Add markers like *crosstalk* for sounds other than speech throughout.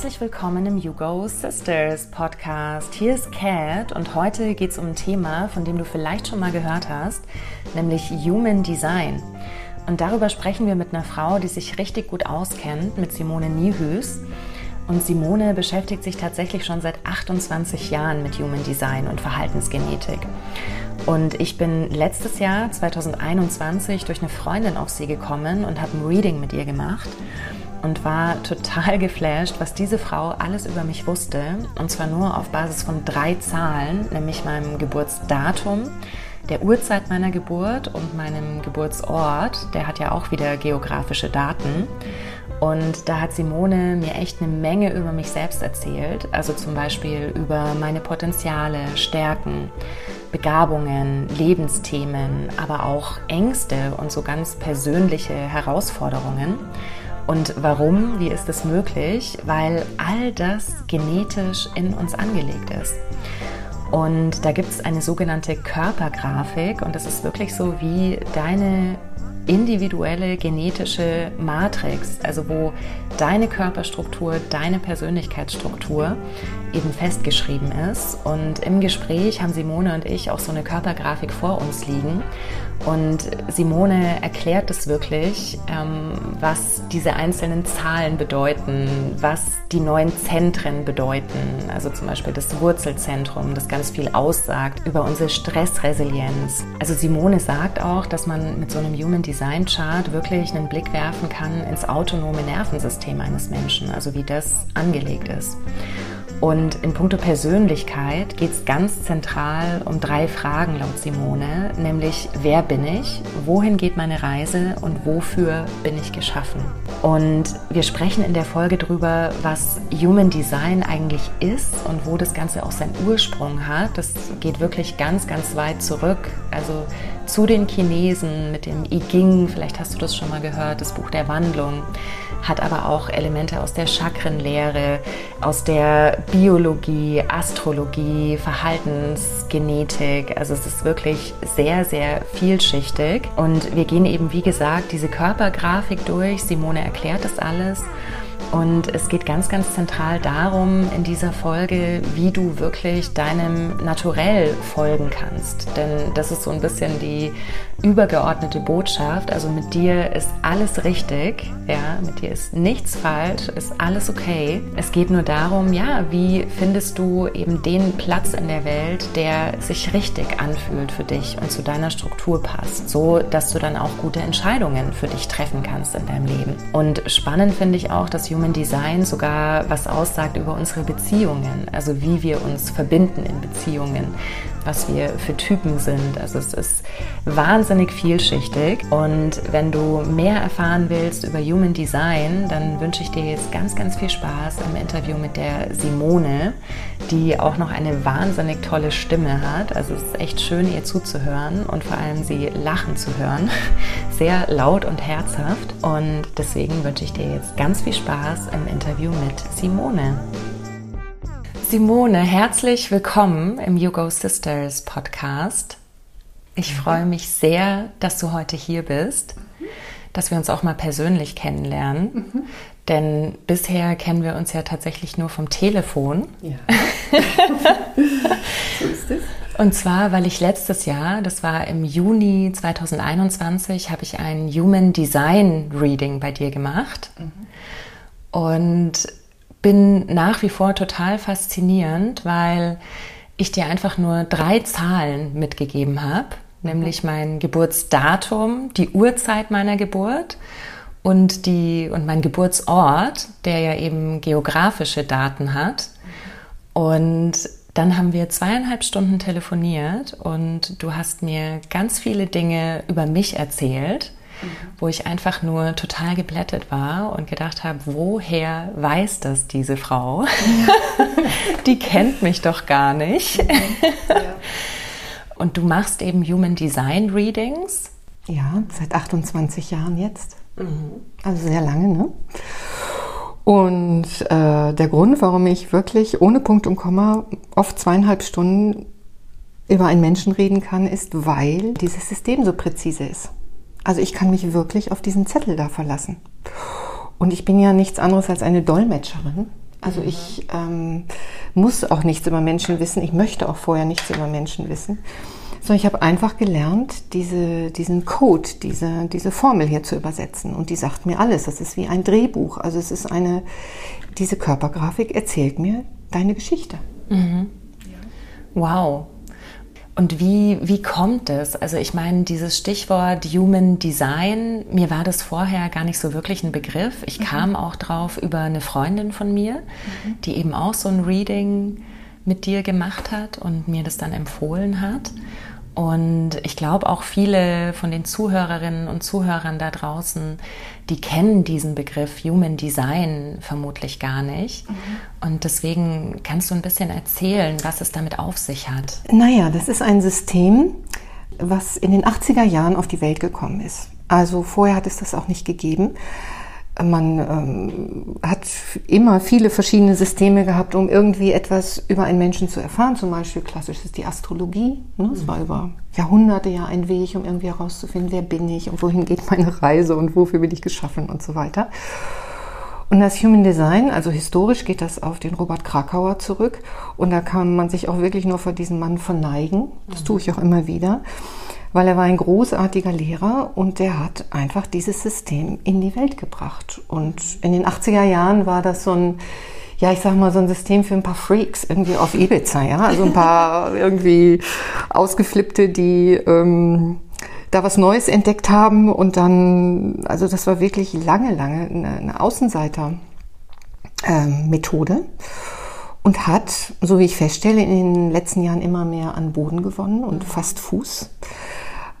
Herzlich willkommen im You Go Sisters Podcast. Hier ist Kat und heute geht es um ein Thema, von dem du vielleicht schon mal gehört hast, nämlich Human Design. Und darüber sprechen wir mit einer Frau, die sich richtig gut auskennt, mit Simone Niehüs. Und Simone beschäftigt sich tatsächlich schon seit 28 Jahren mit Human Design und Verhaltensgenetik. Und ich bin letztes Jahr, 2021, durch eine Freundin auf sie gekommen und habe ein Reading mit ihr gemacht und war total geflasht, was diese Frau alles über mich wusste. Und zwar nur auf Basis von drei Zahlen, nämlich meinem Geburtsdatum, der Uhrzeit meiner Geburt und meinem Geburtsort. Der hat ja auch wieder geografische Daten. Und da hat Simone mir echt eine Menge über mich selbst erzählt. Also zum Beispiel über meine Potenziale, Stärken, Begabungen, Lebensthemen, aber auch Ängste und so ganz persönliche Herausforderungen. Und warum? Wie ist das möglich? Weil all das genetisch in uns angelegt ist. Und da gibt es eine sogenannte Körpergrafik und das ist wirklich so wie deine individuelle genetische Matrix, also wo deine Körperstruktur, deine Persönlichkeitsstruktur eben festgeschrieben ist. Und im Gespräch haben Simone und ich auch so eine Körpergrafik vor uns liegen. Und Simone erklärt es wirklich, ähm, was diese einzelnen Zahlen bedeuten, was die neuen Zentren bedeuten. Also zum Beispiel das Wurzelzentrum, das ganz viel aussagt über unsere Stressresilienz. Also Simone sagt auch, dass man mit so einem Human Design Chart wirklich einen Blick werfen kann ins autonome Nervensystem eines Menschen, also wie das angelegt ist. Und in puncto Persönlichkeit geht es ganz zentral um drei Fragen laut Simone, nämlich wer bin ich, wohin geht meine Reise und wofür bin ich geschaffen. Und wir sprechen in der Folge darüber, was Human Design eigentlich ist und wo das Ganze auch seinen Ursprung hat. Das geht wirklich ganz, ganz weit zurück. Also zu den Chinesen mit dem I Ging, vielleicht hast du das schon mal gehört, das Buch der Wandlung hat aber auch Elemente aus der Chakrenlehre, aus der Biologie, Astrologie, Verhaltensgenetik. Also es ist wirklich sehr, sehr vielschichtig. Und wir gehen eben, wie gesagt, diese Körpergrafik durch. Simone erklärt das alles. Und es geht ganz, ganz zentral darum in dieser Folge, wie du wirklich deinem Naturell folgen kannst. Denn das ist so ein bisschen die übergeordnete Botschaft. Also mit dir ist alles richtig, ja, mit dir ist nichts falsch, ist alles okay. Es geht nur darum, ja, wie findest du eben den Platz in der Welt, der sich richtig anfühlt für dich und zu deiner Struktur passt, so dass du dann auch gute Entscheidungen für dich treffen kannst in deinem Leben. Und spannend finde ich auch, dass Human Design sogar was aussagt über unsere Beziehungen, also wie wir uns verbinden in Beziehungen, was wir für Typen sind. Also es ist wahnsinnig vielschichtig und wenn du mehr erfahren willst über Human Design, dann wünsche ich dir jetzt ganz, ganz viel Spaß im Interview mit der Simone, die auch noch eine wahnsinnig tolle Stimme hat. Also es ist echt schön, ihr zuzuhören und vor allem sie lachen zu hören. *laughs* Sehr laut und herzhaft und deswegen wünsche ich dir jetzt ganz viel Spaß im Interview mit Simone. Simone, herzlich willkommen im You Go Sisters Podcast. Ich freue mich sehr, dass du heute hier bist, dass wir uns auch mal persönlich kennenlernen. Mhm. Denn bisher kennen wir uns ja tatsächlich nur vom Telefon. Ja. *laughs* so ist es. Und zwar, weil ich letztes Jahr, das war im Juni 2021, habe ich ein Human Design Reading bei dir gemacht. Mhm. Und bin nach wie vor total faszinierend, weil ich dir einfach nur drei Zahlen mitgegeben habe, nämlich mhm. mein Geburtsdatum, die Uhrzeit meiner Geburt und, die, und mein Geburtsort, der ja eben geografische Daten hat. Und dann haben wir zweieinhalb Stunden telefoniert und du hast mir ganz viele Dinge über mich erzählt wo ich einfach nur total geblättet war und gedacht habe, woher weiß das diese Frau? Ja. *laughs* Die kennt mich doch gar nicht. Ja. Und du machst eben Human Design Readings? Ja, seit 28 Jahren jetzt. Mhm. Also sehr lange, ne? Und äh, der Grund, warum ich wirklich ohne Punkt und Komma oft zweieinhalb Stunden über einen Menschen reden kann, ist, weil dieses System so präzise ist. Also ich kann mich wirklich auf diesen Zettel da verlassen. Und ich bin ja nichts anderes als eine Dolmetscherin Also ich ähm, muss auch nichts über Menschen wissen. Ich möchte auch vorher nichts über Menschen wissen. Sondern ich habe einfach gelernt, diese, diesen Code, diese, diese Formel hier zu übersetzen. Und die sagt mir alles. Das ist wie ein Drehbuch. Also es ist eine, diese Körpergrafik erzählt mir deine Geschichte. Mhm. Wow. Und wie, wie kommt es? Also ich meine, dieses Stichwort Human Design, mir war das vorher gar nicht so wirklich ein Begriff. Ich mhm. kam auch drauf über eine Freundin von mir, mhm. die eben auch so ein Reading mit dir gemacht hat und mir das dann empfohlen hat. Und ich glaube auch viele von den Zuhörerinnen und Zuhörern da draußen, die kennen diesen Begriff Human Design vermutlich gar nicht. Mhm. Und deswegen kannst du ein bisschen erzählen, was es damit auf sich hat. Naja, das ist ein System, was in den 80er Jahren auf die Welt gekommen ist. Also vorher hat es das auch nicht gegeben. Man ähm, hat immer viele verschiedene Systeme gehabt, um irgendwie etwas über einen Menschen zu erfahren. Zum Beispiel klassisch ist die Astrologie. Ne? Es war über Jahrhunderte ja ein Weg, um irgendwie herauszufinden, wer bin ich und wohin geht meine Reise und wofür bin ich geschaffen und so weiter. Und das Human Design, also historisch geht das auf den Robert Krakauer zurück. Und da kann man sich auch wirklich nur vor diesem Mann verneigen. Das tue ich auch immer wieder weil er war ein großartiger Lehrer und der hat einfach dieses System in die Welt gebracht. Und in den 80er Jahren war das so ein, ja, ich sag mal, so ein System für ein paar Freaks irgendwie auf Ibiza, ja, also ein paar *laughs* irgendwie ausgeflippte, die ähm, da was Neues entdeckt haben und dann, also das war wirklich lange, lange eine, eine Außenseiter-Methode. Ähm, und hat, so wie ich feststelle, in den letzten Jahren immer mehr an Boden gewonnen und fast Fuß.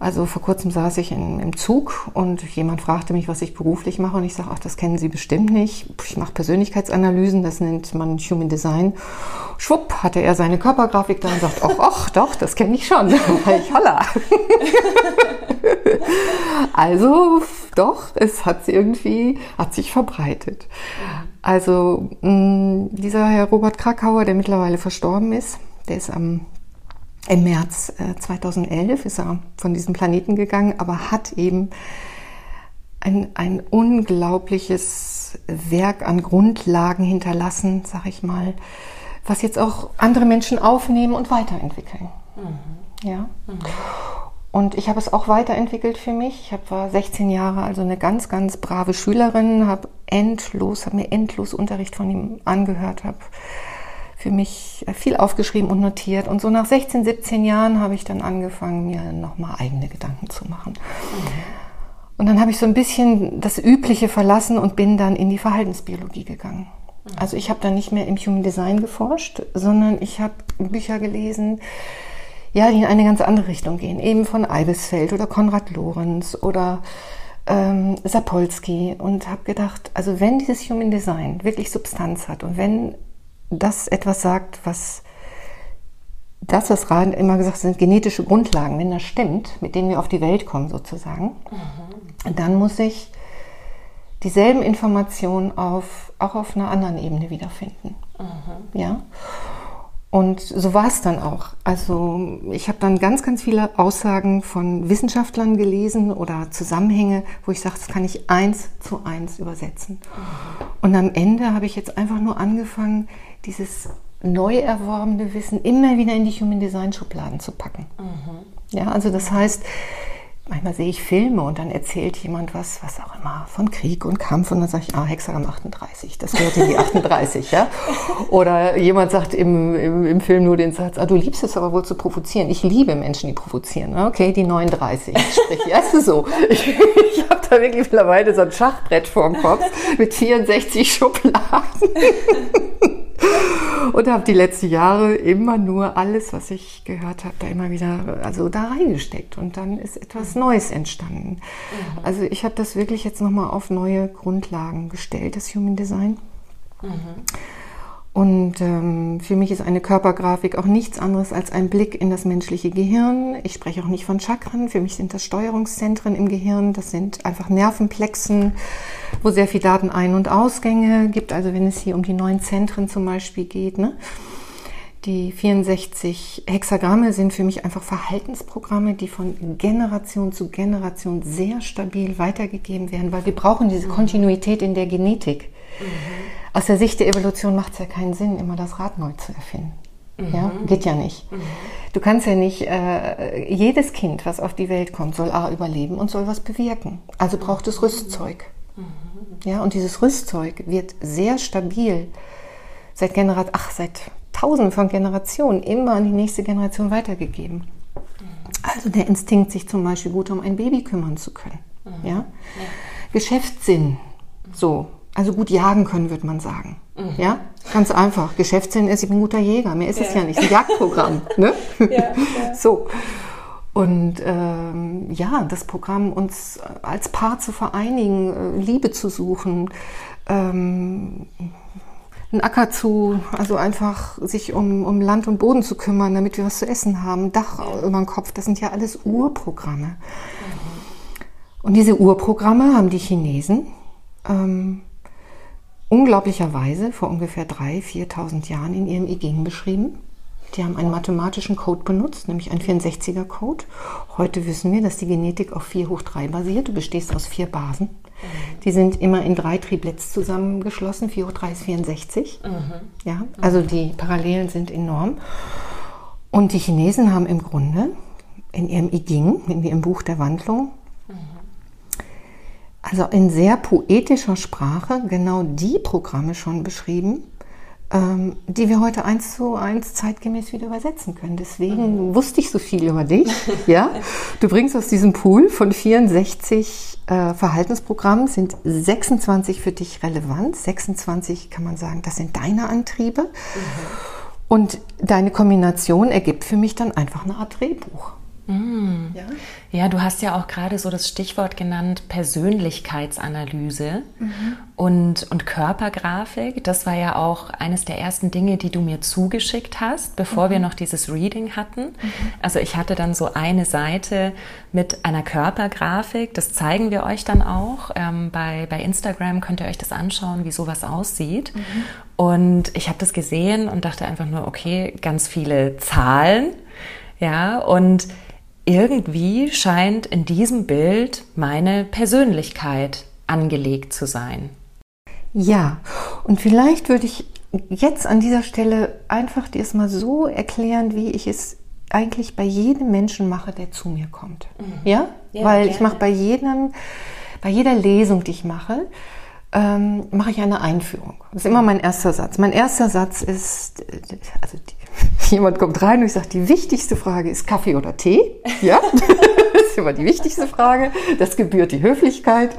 Also vor kurzem saß ich in, im Zug und jemand fragte mich, was ich beruflich mache und ich sage, ach, das kennen Sie bestimmt nicht. Ich mache Persönlichkeitsanalysen, das nennt man Human Design. Schwupp, hatte er seine Körpergrafik da und sagt, ach, *laughs* ach doch, das kenne ich schon. *laughs* ich holla. *laughs* also doch, es hat irgendwie, hat sich verbreitet. Also mh, dieser Herr Robert Krakauer, der mittlerweile verstorben ist, der ist am im März 2011 äh, ist er von diesem Planeten gegangen, aber hat eben ein, ein unglaubliches Werk an Grundlagen hinterlassen, sag ich mal, was jetzt auch andere Menschen aufnehmen und weiterentwickeln. Mhm. Ja. Mhm. Und ich habe es auch weiterentwickelt für mich. Ich war 16 Jahre, also eine ganz, ganz brave Schülerin, habe endlos, habe mir endlos Unterricht von ihm angehört, habe für mich viel aufgeschrieben und notiert. Und so nach 16, 17 Jahren habe ich dann angefangen, mir nochmal eigene Gedanken zu machen. Und dann habe ich so ein bisschen das Übliche verlassen und bin dann in die Verhaltensbiologie gegangen. Also ich habe dann nicht mehr im Human Design geforscht, sondern ich habe Bücher gelesen, ja, die in eine ganz andere Richtung gehen. Eben von Eibesfeld oder Konrad Lorenz oder ähm, Sapolsky und habe gedacht, also wenn dieses Human Design wirklich Substanz hat und wenn das etwas sagt, was das, was Rahn immer gesagt hat, sind genetische Grundlagen. Wenn das stimmt, mit denen wir auf die Welt kommen sozusagen, mhm. dann muss ich dieselben Informationen auf, auch auf einer anderen Ebene wiederfinden. Mhm. Ja. Und so war es dann auch. Also ich habe dann ganz, ganz viele Aussagen von Wissenschaftlern gelesen oder Zusammenhänge, wo ich sage, das kann ich eins zu eins übersetzen. Und am Ende habe ich jetzt einfach nur angefangen, dieses neu erworbene Wissen immer wieder in die Human Design Schubladen zu packen. Mhm. Ja, also das heißt, manchmal sehe ich Filme und dann erzählt jemand was, was auch immer, von Krieg und Kampf und dann sage ich, ah, Hexagramm 38, das gehört in die 38, ja. *laughs* Oder jemand sagt im, im, im, Film nur den Satz, ah, du liebst es aber wohl zu provozieren. Ich liebe Menschen, die provozieren. Okay, die 39, sprich, ja, ist so. *laughs* Ich, ich habe da wirklich mittlerweile so ein Schachbrett vorm Kopf mit 64 Schubladen *laughs* und habe die letzten Jahre immer nur alles, was ich gehört habe, da immer wieder also da reingesteckt und dann ist etwas Neues entstanden. Mhm. Also ich habe das wirklich jetzt nochmal auf neue Grundlagen gestellt, das Human Design. Mhm. Und ähm, für mich ist eine Körpergrafik auch nichts anderes als ein Blick in das menschliche Gehirn. Ich spreche auch nicht von Chakren. Für mich sind das Steuerungszentren im Gehirn. Das sind einfach Nervenplexen, wo sehr viel Datenein- und Ausgänge gibt. Also wenn es hier um die neuen Zentren zum Beispiel geht. Ne? Die 64 Hexagramme sind für mich einfach Verhaltensprogramme, die von Generation zu Generation sehr stabil weitergegeben werden, weil wir brauchen diese Kontinuität in der Genetik. Mhm. aus der Sicht der Evolution macht es ja keinen Sinn, immer das Rad neu zu erfinden. Mhm. Ja, geht ja nicht. Mhm. Du kannst ja nicht, äh, jedes Kind, was auf die Welt kommt, soll A überleben und soll was bewirken. Also braucht es Rüstzeug. Mhm. Ja, und dieses Rüstzeug wird sehr stabil seit Generat ach, seit tausenden von Generationen immer an die nächste Generation weitergegeben. Also der Instinkt, sich zum Beispiel gut um ein Baby kümmern zu können. Mhm. Ja? ja? Geschäftssinn, so. Also gut jagen können, würde man sagen. Mhm. Ja, ganz einfach. Geschäftssinn ist, ich bin ein guter Jäger. Mehr ist ja. es ja nicht. Ein Jagdprogramm. *laughs* ne? ja, ja. *laughs* So. Und ähm, ja, das Programm, uns als Paar zu vereinigen, äh, Liebe zu suchen, ähm, einen Acker zu, also einfach sich um, um Land und Boden zu kümmern, damit wir was zu essen haben, Dach über dem Kopf, das sind ja alles Urprogramme. Mhm. Und diese Urprogramme haben die Chinesen ähm, unglaublicherweise vor ungefähr 3.000, 4.000 Jahren in ihrem I Ching beschrieben. Die haben einen mathematischen Code benutzt, nämlich einen 64er Code. Heute wissen wir, dass die Genetik auf 4 hoch 3 basiert. Du bestehst aus vier Basen. Mhm. Die sind immer in drei Triplets zusammengeschlossen. 4 hoch 3 ist 64. Mhm. Ja, also die Parallelen sind enorm. Und die Chinesen haben im Grunde in ihrem I Ching, in ihrem Buch der Wandlung, mhm. Also in sehr poetischer Sprache genau die Programme schon beschrieben, ähm, die wir heute eins zu eins zeitgemäß wieder übersetzen können. Deswegen mhm. wusste ich so viel über dich. *laughs* ja, du bringst aus diesem Pool von 64 äh, Verhaltensprogrammen sind 26 für dich relevant. 26 kann man sagen, das sind deine Antriebe. Mhm. Und deine Kombination ergibt für mich dann einfach eine Art Drehbuch. Mm. Ja? ja, du hast ja auch gerade so das Stichwort genannt, Persönlichkeitsanalyse mhm. und, und Körpergrafik. Das war ja auch eines der ersten Dinge, die du mir zugeschickt hast, bevor mhm. wir noch dieses Reading hatten. Mhm. Also ich hatte dann so eine Seite mit einer Körpergrafik. Das zeigen wir euch dann auch. Ähm, bei, bei Instagram könnt ihr euch das anschauen, wie sowas aussieht. Mhm. Und ich habe das gesehen und dachte einfach nur, okay, ganz viele Zahlen. Ja, und irgendwie scheint in diesem Bild meine Persönlichkeit angelegt zu sein. Ja, und vielleicht würde ich jetzt an dieser Stelle einfach dir es mal so erklären, wie ich es eigentlich bei jedem Menschen mache, der zu mir kommt. Mhm. Ja? ja? Weil gerne. ich mache bei jedem, bei jeder Lesung, die ich mache, ähm, mache ich eine Einführung. Das ist immer mein erster Satz. Mein erster Satz ist, also die, *laughs* jemand kommt rein und ich sage, die wichtigste Frage ist Kaffee oder Tee. Ja, *laughs* das ist immer die wichtigste Frage. Das gebührt die Höflichkeit.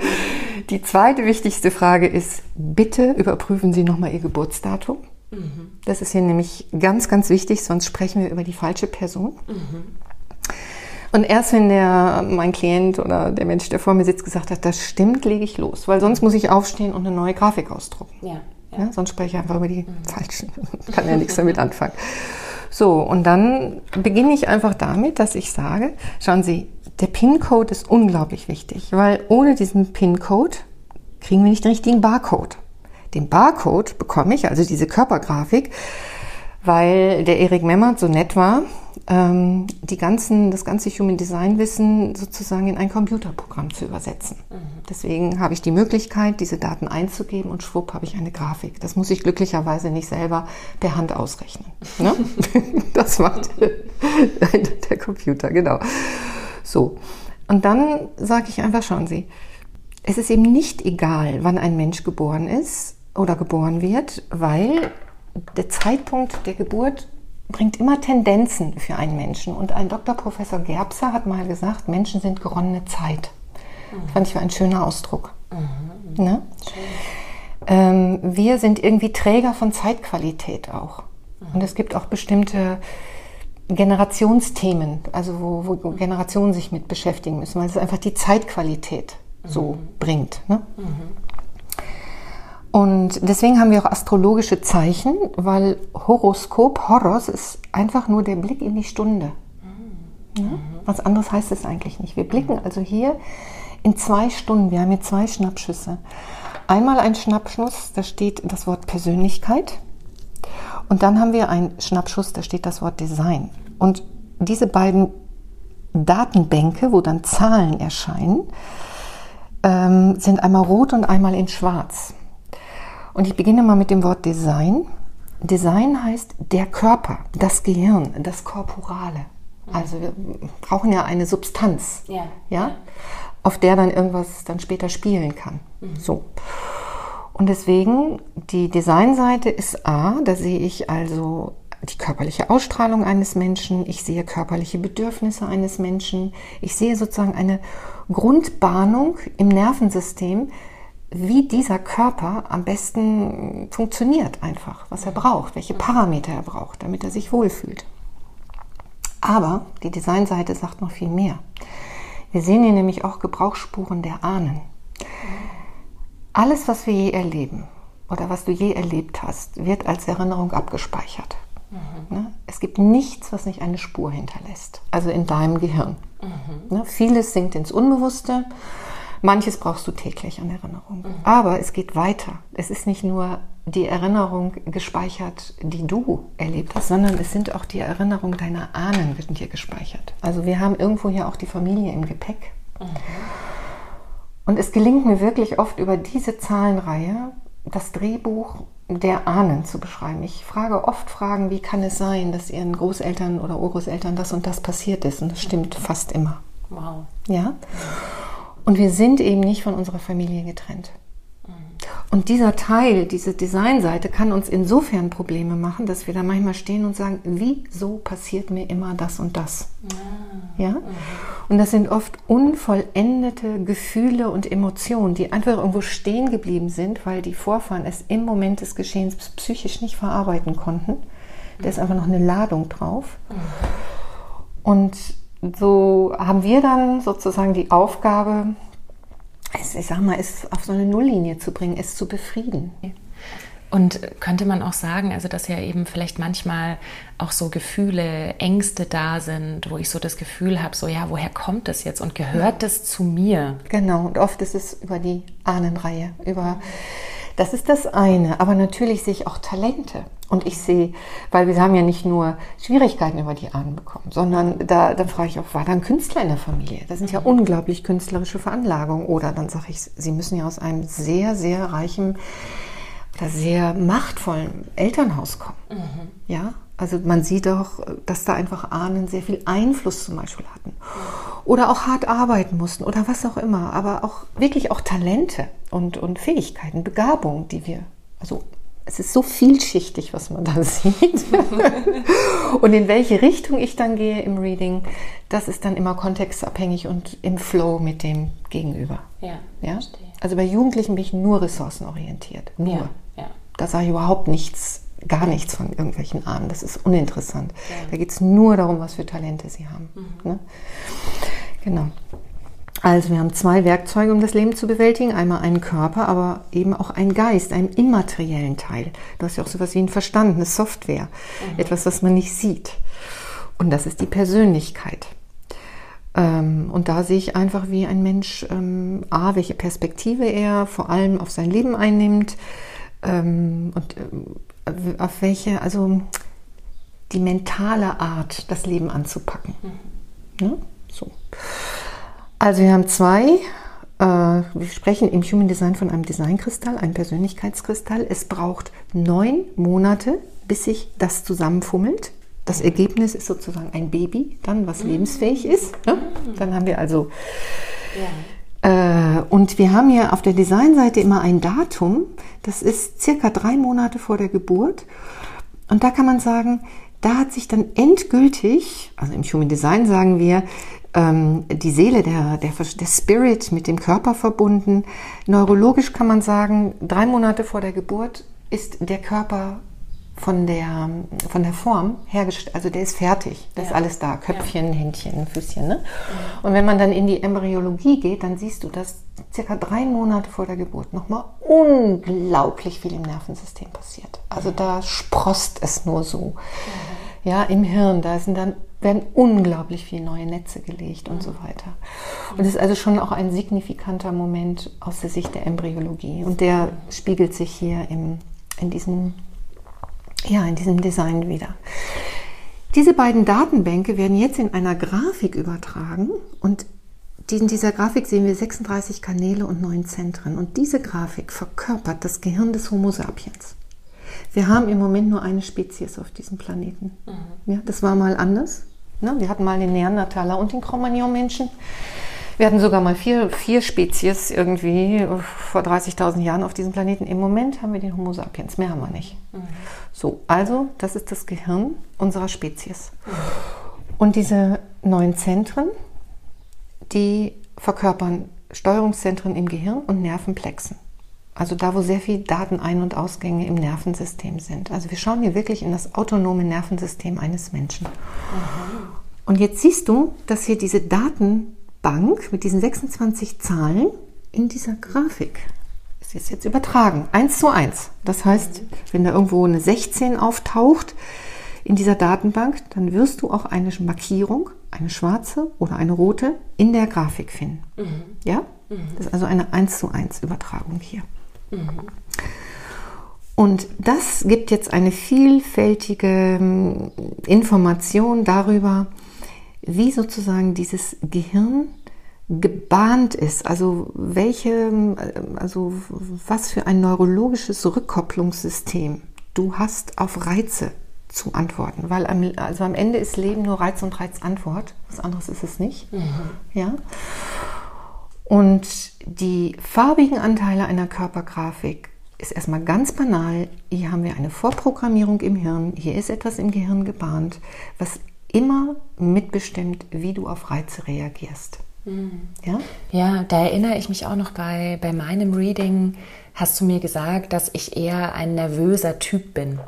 Die zweite wichtigste Frage ist, bitte überprüfen Sie nochmal Ihr Geburtsdatum. Mhm. Das ist hier nämlich ganz, ganz wichtig, sonst sprechen wir über die falsche Person. Mhm. Und erst wenn der, mein Klient oder der Mensch, der vor mir sitzt, gesagt hat, das stimmt, lege ich los. Weil sonst muss ich aufstehen und eine neue Grafik ausdrucken. Ja. Ja. Sonst spreche ich einfach über die falschen. *laughs* Kann ja nichts damit anfangen. So, und dann beginne ich einfach damit, dass ich sage, schauen Sie, der PIN-Code ist unglaublich wichtig, weil ohne diesen PIN-Code kriegen wir nicht den richtigen Barcode. Den Barcode bekomme ich, also diese Körpergrafik, weil der Erik Memmert so nett war, ähm, die ganzen, das ganze Human Design Wissen sozusagen in ein Computerprogramm zu übersetzen. Mhm. Deswegen habe ich die Möglichkeit, diese Daten einzugeben und schwupp habe ich eine Grafik. Das muss ich glücklicherweise nicht selber per Hand ausrechnen. Ne? *laughs* das macht *laughs* der Computer, genau. So. Und dann sage ich einfach, schauen Sie, es ist eben nicht egal, wann ein Mensch geboren ist oder geboren wird, weil der Zeitpunkt der Geburt bringt immer Tendenzen für einen Menschen. Und ein Dr. Professor Gerbser hat mal gesagt, Menschen sind geronnene Zeit. Mhm. Fand ich war ein schöner Ausdruck. Mhm. Ne? Ähm, wir sind irgendwie Träger von Zeitqualität auch. Mhm. Und es gibt auch bestimmte Generationsthemen, also wo, wo, Generationen sich mit beschäftigen müssen, weil es einfach die Zeitqualität so mhm. bringt. Ne? Und deswegen haben wir auch astrologische Zeichen, weil Horoskop, Horos, ist einfach nur der Blick in die Stunde. Ja? Was anderes heißt es eigentlich nicht. Wir blicken also hier in zwei Stunden. Wir haben hier zwei Schnappschüsse. Einmal ein Schnappschuss, da steht das Wort Persönlichkeit. Und dann haben wir einen Schnappschuss, da steht das Wort Design. Und diese beiden Datenbänke, wo dann Zahlen erscheinen, ähm, sind einmal rot und einmal in schwarz. Und ich beginne mal mit dem Wort Design. Design heißt der Körper, das Gehirn, das Korporale. Also wir brauchen ja eine Substanz, ja. ja auf der dann irgendwas dann später spielen kann. Mhm. So. Und deswegen, die Designseite ist A, da sehe ich also die körperliche Ausstrahlung eines Menschen, ich sehe körperliche Bedürfnisse eines Menschen, ich sehe sozusagen eine Grundbahnung im Nervensystem, wie dieser Körper am besten funktioniert einfach, was er braucht, welche Parameter er braucht, damit er sich wohlfühlt. Aber die Designseite sagt noch viel mehr. Wir sehen hier nämlich auch Gebrauchsspuren der Ahnen. Alles, was wir je erleben oder was du je erlebt hast, wird als Erinnerung abgespeichert. Mhm. Ne? Es gibt nichts, was nicht eine Spur hinterlässt, also in deinem Gehirn. Mhm. Ne? Vieles sinkt ins Unbewusste, manches brauchst du täglich an Erinnerung. Mhm. Aber es geht weiter. Es ist nicht nur die Erinnerung gespeichert, die du erlebt hast, sondern es sind auch die Erinnerungen deiner Ahnen, werden hier gespeichert. Also wir haben irgendwo hier auch die Familie im Gepäck. Mhm. Und es gelingt mir wirklich oft über diese Zahlenreihe das Drehbuch der Ahnen zu beschreiben. Ich frage oft Fragen, wie kann es sein, dass ihren Großeltern oder Urgroßeltern das und das passiert ist? Und das stimmt fast immer. Wow. Ja? Und wir sind eben nicht von unserer Familie getrennt. Und dieser Teil, diese Designseite kann uns insofern Probleme machen, dass wir da manchmal stehen und sagen, wieso passiert mir immer das und das? Ah, ja? Und das sind oft unvollendete Gefühle und Emotionen, die einfach irgendwo stehen geblieben sind, weil die Vorfahren es im Moment des Geschehens psychisch nicht verarbeiten konnten. Da ist einfach noch eine Ladung drauf. Und so haben wir dann sozusagen die Aufgabe, es, ich sag mal, es auf so eine Nulllinie zu bringen, es zu befrieden. Und könnte man auch sagen, also dass ja eben vielleicht manchmal auch so Gefühle, Ängste da sind, wo ich so das Gefühl habe, so ja, woher kommt das jetzt und gehört das zu mir? Genau, und oft ist es über die Ahnenreihe, über das ist das eine. Aber natürlich sehe ich auch Talente. Und ich sehe, weil wir haben ja nicht nur Schwierigkeiten über die Ahnen bekommen, sondern da, da frage ich auch, war da ein Künstler in der Familie? Das sind ja unglaublich künstlerische Veranlagungen. Oder dann sage ich, sie müssen ja aus einem sehr, sehr reichen oder sehr machtvollen Elternhaus kommen. Mhm. Ja, also man sieht auch, dass da einfach Ahnen sehr viel Einfluss zum Beispiel hatten. Oder auch hart arbeiten mussten oder was auch immer. Aber auch wirklich auch Talente und, und Fähigkeiten, Begabungen, die wir, also es ist so vielschichtig, was man da *laughs* sieht. und in welche Richtung ich dann gehe im Reading, das ist dann immer kontextabhängig und im Flow mit dem Gegenüber. Ja, ja? Also bei Jugendlichen bin ich nur ressourcenorientiert. Nur. Ja, ja. Da sage ich überhaupt nichts gar nichts von irgendwelchen Ahnen. Das ist uninteressant. Ja. Da geht es nur darum, was für Talente sie haben. Mhm. Ne? Genau. Also wir haben zwei Werkzeuge, um das Leben zu bewältigen. Einmal einen Körper, aber eben auch einen Geist, einen immateriellen Teil. Du hast ja auch sowas wie ein Verstand, eine Software, mhm. etwas, was man nicht sieht. Und das ist die Persönlichkeit. Ähm, und da sehe ich einfach, wie ein Mensch, ähm, a, welche Perspektive er vor allem auf sein Leben einnimmt ähm, und auf welche, also die mentale Art, das Leben anzupacken. Mhm. Ne? So. Also wir haben zwei. Äh, wir sprechen im Human Design von einem Designkristall, einem Persönlichkeitskristall. Es braucht neun Monate, bis sich das zusammenfummelt. Das mhm. Ergebnis ist sozusagen ein Baby, dann was mhm. lebensfähig ist. Ne? Mhm. Dann haben wir also ja. Äh, und wir haben ja auf der Designseite immer ein Datum, das ist circa drei Monate vor der Geburt. Und da kann man sagen, da hat sich dann endgültig, also im Human Design sagen wir, ähm, die Seele, der, der, der Spirit mit dem Körper verbunden. Neurologisch kann man sagen, drei Monate vor der Geburt ist der Körper von der, von der Form hergestellt, also der ist fertig, da ja. ist alles da, Köpfchen, ja. Händchen, Füßchen. Ne? Und wenn man dann in die Embryologie geht, dann siehst du, dass circa drei Monate vor der Geburt nochmal unglaublich viel im Nervensystem passiert. Also da sprost es nur so. Ja, im Hirn, da sind dann werden unglaublich viele neue Netze gelegt und so weiter. Und es ist also schon auch ein signifikanter Moment aus der Sicht der Embryologie. Und der spiegelt sich hier im, in diesem ja, in diesem Design wieder. Diese beiden Datenbänke werden jetzt in einer Grafik übertragen und in dieser Grafik sehen wir 36 Kanäle und neun Zentren. Und diese Grafik verkörpert das Gehirn des Homo sapiens. Wir haben im Moment nur eine Spezies auf diesem Planeten. Mhm. Ja, das war mal anders. Ne? Wir hatten mal den Neandertaler und den Cro-Magnon-Menschen. Wir hatten sogar mal vier, vier Spezies irgendwie vor 30.000 Jahren auf diesem Planeten. Im Moment haben wir den Homo sapiens, mehr haben wir nicht. Mhm. So, also das ist das Gehirn unserer Spezies. Und diese neun Zentren, die verkörpern Steuerungszentren im Gehirn und Nervenplexen. Also da, wo sehr viel Datenein- und Ausgänge im Nervensystem sind. Also wir schauen hier wirklich in das autonome Nervensystem eines Menschen. Mhm. Und jetzt siehst du, dass hier diese Daten Bank mit diesen 26 Zahlen in dieser Grafik ist jetzt, jetzt übertragen. Eins zu eins. Das heißt, wenn da irgendwo eine 16 auftaucht in dieser Datenbank, dann wirst du auch eine Markierung, eine schwarze oder eine rote, in der Grafik finden. Mhm. Ja? Mhm. Das ist also eine 1 zu 1 Übertragung hier. Mhm. Und das gibt jetzt eine vielfältige ähm, Information darüber, wie sozusagen dieses Gehirn gebahnt ist, also welche, also was für ein neurologisches Rückkopplungssystem du hast auf Reize zu antworten, weil am, also am Ende ist Leben nur Reiz und Reizantwort, was anderes ist es nicht, mhm. ja. Und die farbigen Anteile einer Körpergrafik ist erstmal ganz banal. Hier haben wir eine Vorprogrammierung im Hirn. Hier ist etwas im Gehirn gebahnt, was immer mitbestimmt, wie du auf Reize reagierst. Ja? ja, da erinnere ich mich auch noch bei, bei meinem Reading, hast du mir gesagt, dass ich eher ein nervöser Typ bin.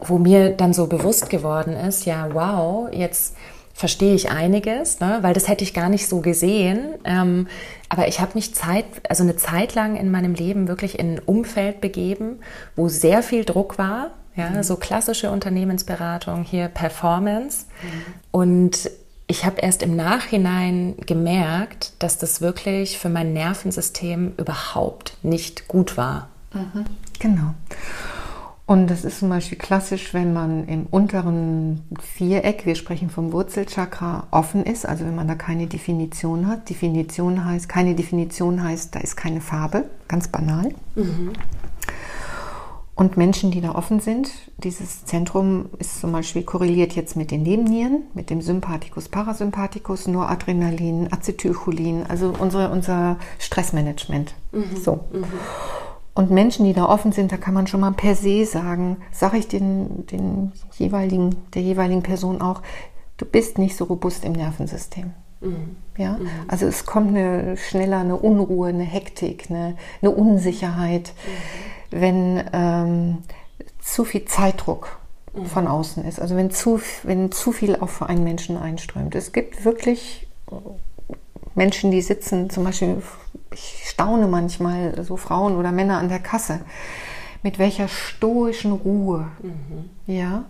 Wo mir dann so bewusst geworden ist, ja, wow, jetzt verstehe ich einiges, ne? weil das hätte ich gar nicht so gesehen. Ähm, aber ich habe mich Zeit, also eine Zeit lang in meinem Leben wirklich in ein Umfeld begeben, wo sehr viel Druck war, ja, mhm. so klassische Unternehmensberatung, hier Performance. Mhm. Und ich habe erst im Nachhinein gemerkt, dass das wirklich für mein Nervensystem überhaupt nicht gut war. Mhm. Genau. Und das ist zum Beispiel klassisch, wenn man im unteren Viereck, wir sprechen vom Wurzelchakra, offen ist, also wenn man da keine Definition hat. Definition heißt, keine Definition heißt, da ist keine Farbe, ganz banal. Mhm. Und Menschen, die da offen sind, dieses Zentrum ist zum Beispiel korreliert jetzt mit den Nebennieren, mit dem Sympathikus, Parasympathikus, Noradrenalin, Acetylcholin, also unsere, unser Stressmanagement. Mhm. So. Mhm. Und Menschen, die da offen sind, da kann man schon mal per se sagen, sage ich den, den jeweiligen, der jeweiligen Person auch, du bist nicht so robust im Nervensystem. Mhm. Ja? Mhm. Also es kommt eine schneller eine Unruhe, eine Hektik, eine, eine Unsicherheit. Mhm wenn ähm, zu viel Zeitdruck mhm. von außen ist. Also wenn zu, wenn zu viel auch für einen Menschen einströmt. Es gibt wirklich Menschen, die sitzen, zum Beispiel, ich staune manchmal, so Frauen oder Männer an der Kasse, mit welcher stoischen Ruhe, mhm. ja,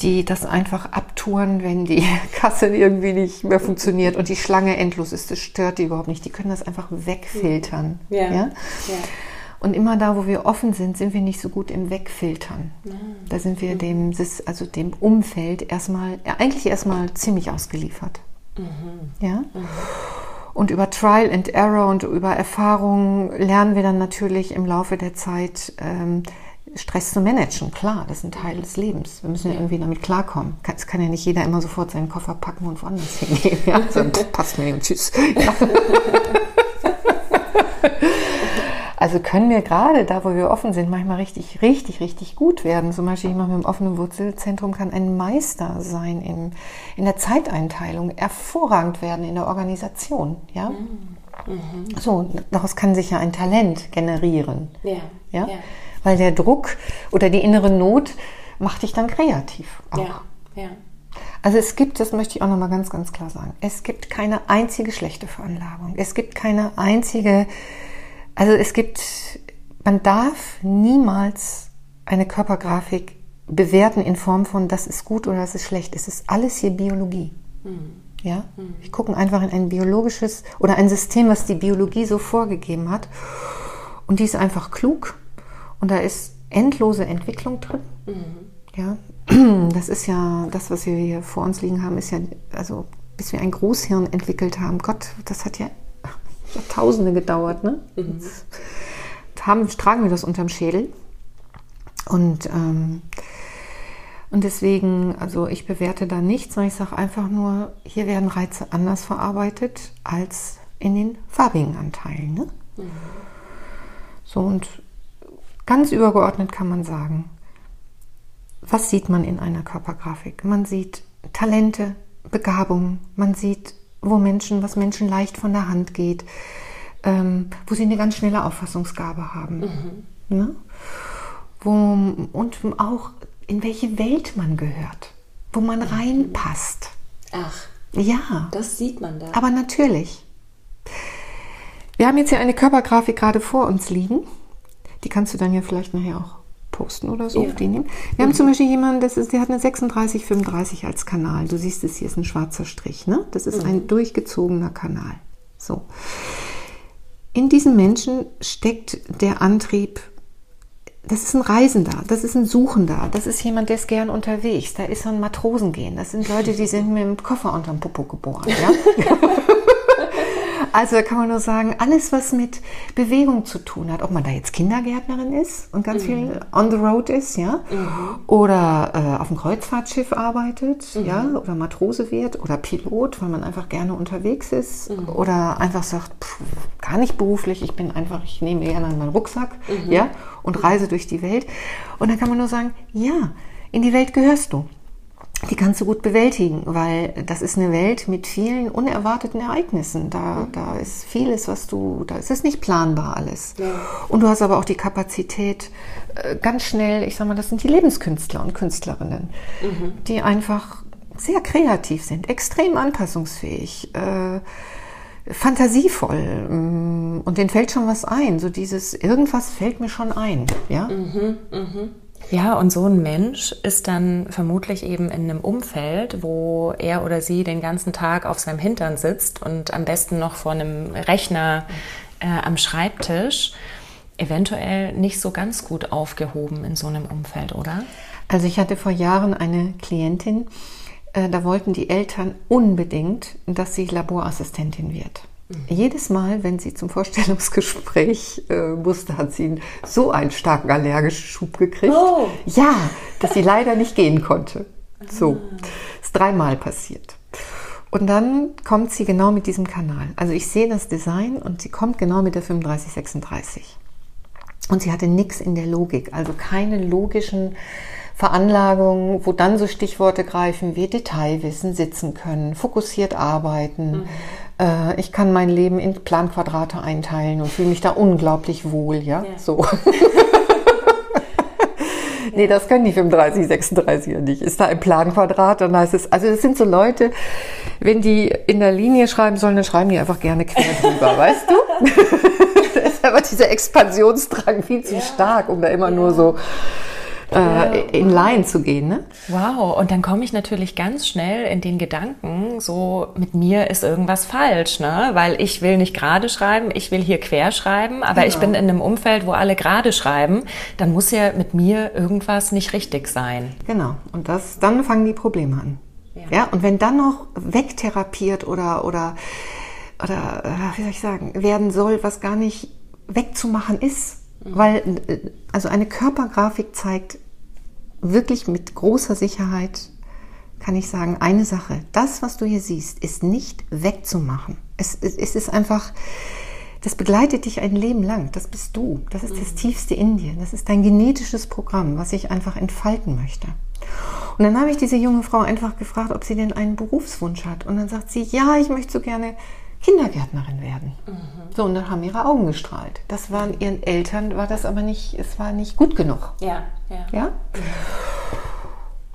die das einfach abtouren, wenn die *laughs* Kasse irgendwie nicht mehr funktioniert und die Schlange endlos ist. Das stört die überhaupt nicht. Die können das einfach wegfiltern. Ja. ja? ja. Und immer da, wo wir offen sind, sind wir nicht so gut im Wegfiltern. Da sind wir dem, also dem Umfeld erstmal, eigentlich erstmal ziemlich ausgeliefert. Mhm. Ja? Mhm. Und über Trial and Error und über Erfahrungen lernen wir dann natürlich im Laufe der Zeit, ähm, Stress zu managen. Klar, das ist ein Teil des Lebens. Wir müssen ja irgendwie damit klarkommen. Es kann ja nicht jeder immer sofort seinen Koffer packen und woanders hingehen. Ja? *laughs* Also, passt mir und tschüss. Ja. *laughs* *laughs* Also können wir gerade da, wo wir offen sind, manchmal richtig, richtig, richtig gut werden. Zum Beispiel jemand mit einem offenen Wurzelzentrum kann ein Meister sein in, in der Zeiteinteilung, hervorragend werden in der Organisation. Ja? Mhm. So, daraus kann sich ja ein Talent generieren. Ja. ja. Ja? Weil der Druck oder die innere Not macht dich dann kreativ. Auch. Ja. Ja. Also es gibt, das möchte ich auch nochmal ganz, ganz klar sagen, es gibt keine einzige schlechte Veranlagung. Es gibt keine einzige also es gibt, man darf niemals eine Körpergrafik bewerten in Form von, das ist gut oder das ist schlecht. Es ist alles hier Biologie. Mhm. Ja, mhm. wir gucken einfach in ein biologisches oder ein System, was die Biologie so vorgegeben hat. Und die ist einfach klug. Und da ist endlose Entwicklung drin. Mhm. Ja, *clears throat* das ist ja das, was wir hier vor uns liegen haben, ist ja, also bis wir ein Großhirn entwickelt haben. Gott, das hat ja Jahrtausende gedauert. Ne? Mhm. Haben, tragen wir das unterm Schädel. Und, ähm, und deswegen, also ich bewerte da nichts, sondern ich sage einfach nur, hier werden Reize anders verarbeitet als in den farbigen Anteilen. Ne? Mhm. So und ganz übergeordnet kann man sagen, was sieht man in einer Körpergrafik? Man sieht Talente, Begabungen, man sieht, wo Menschen, was Menschen leicht von der Hand geht, ähm, wo sie eine ganz schnelle Auffassungsgabe haben. Mhm. Ne? Wo, und auch in welche Welt man gehört, wo man mhm. reinpasst. Ach. Ja. Das sieht man da. Aber natürlich. Wir haben jetzt hier eine Körpergrafik gerade vor uns liegen. Die kannst du dann ja vielleicht nachher auch posten oder so. Ja. Die nehmen. Wir mhm. haben zum Beispiel jemanden, das ist, der hat eine 3635 als Kanal. Du siehst es hier ist ein schwarzer Strich. Ne? Das ist mhm. ein durchgezogener Kanal. So. In diesem Menschen steckt der Antrieb, das ist ein Reisender, das ist ein Suchender, das ist jemand, der ist gern unterwegs, da ist so ein Matrosengehen, das sind Leute, die sind mit dem Koffer unterm Popo geboren. Ja? *laughs* Also da kann man nur sagen, alles, was mit Bewegung zu tun hat, ob man da jetzt Kindergärtnerin ist und ganz mhm. viel on the road ist, ja, mhm. oder äh, auf dem Kreuzfahrtschiff arbeitet, mhm. ja, oder Matrose wird oder Pilot, weil man einfach gerne unterwegs ist mhm. oder einfach sagt, pff, gar nicht beruflich, ich bin einfach, ich nehme gerne meinen Rucksack, mhm. ja, und reise durch die Welt. Und dann kann man nur sagen, ja, in die Welt gehörst du die kannst du gut bewältigen, weil das ist eine Welt mit vielen unerwarteten Ereignissen. Da, mhm. da ist vieles, was du, da ist es nicht planbar alles. Ja. Und du hast aber auch die Kapazität, äh, ganz schnell, ich sag mal, das sind die Lebenskünstler und Künstlerinnen, mhm. die einfach sehr kreativ sind, extrem anpassungsfähig, äh, fantasievoll mm, und denen fällt schon was ein. So dieses, irgendwas fällt mir schon ein, ja. Mhm, mh. Ja, und so ein Mensch ist dann vermutlich eben in einem Umfeld, wo er oder sie den ganzen Tag auf seinem Hintern sitzt und am besten noch vor einem Rechner äh, am Schreibtisch, eventuell nicht so ganz gut aufgehoben in so einem Umfeld, oder? Also ich hatte vor Jahren eine Klientin, äh, da wollten die Eltern unbedingt, dass sie Laborassistentin wird. Jedes Mal, wenn sie zum Vorstellungsgespräch äh, musste, hat sie so einen starken allergischen Schub gekriegt. Oh. Ja, dass sie leider nicht gehen konnte. So, ah. ist dreimal passiert. Und dann kommt sie genau mit diesem Kanal. Also ich sehe das Design und sie kommt genau mit der 3536. Und sie hatte nichts in der Logik, also keine logischen Veranlagungen, wo dann so Stichworte greifen wie Detailwissen, sitzen können, fokussiert arbeiten. Mhm äh, ich kann mein Leben in Planquadrate einteilen und fühle mich da unglaublich wohl, ja, ja. so. *laughs* *laughs* nee, das können die 35, 36er nicht. Ist da ein Planquadrat, dann heißt es, also das sind so Leute, wenn die in der Linie schreiben sollen, dann schreiben die einfach gerne quer drüber, *laughs* weißt du? da ist aber dieser Expansionsdrang viel zu ja. stark, um da immer ja. nur so äh, in Line zu gehen. Ne? Wow, und dann komme ich natürlich ganz schnell in den Gedanken, so mit mir ist irgendwas falsch, ne? weil ich will nicht gerade schreiben, ich will hier quer schreiben, aber genau. ich bin in einem Umfeld, wo alle gerade schreiben, dann muss ja mit mir irgendwas nicht richtig sein. Genau, und das, dann fangen die Probleme an. Ja, ja und wenn dann noch wegtherapiert oder, oder, oder, äh, wie soll ich sagen, werden soll, was gar nicht wegzumachen ist. Weil, äh, also eine Körpergrafik zeigt wirklich mit großer Sicherheit, kann ich sagen, eine Sache. Das, was du hier siehst, ist nicht wegzumachen. Es, es, es ist einfach, das begleitet dich ein Leben lang. Das bist du. Das ist das mhm. tiefste in dir. Das ist dein genetisches Programm, was ich einfach entfalten möchte. Und dann habe ich diese junge Frau einfach gefragt, ob sie denn einen Berufswunsch hat. Und dann sagt sie, ja, ich möchte so gerne Kindergärtnerin werden. Mhm. So, und dann haben ihre Augen gestrahlt. Das waren ihren Eltern, war das aber nicht, es war nicht gut genug. Ja, ja. ja?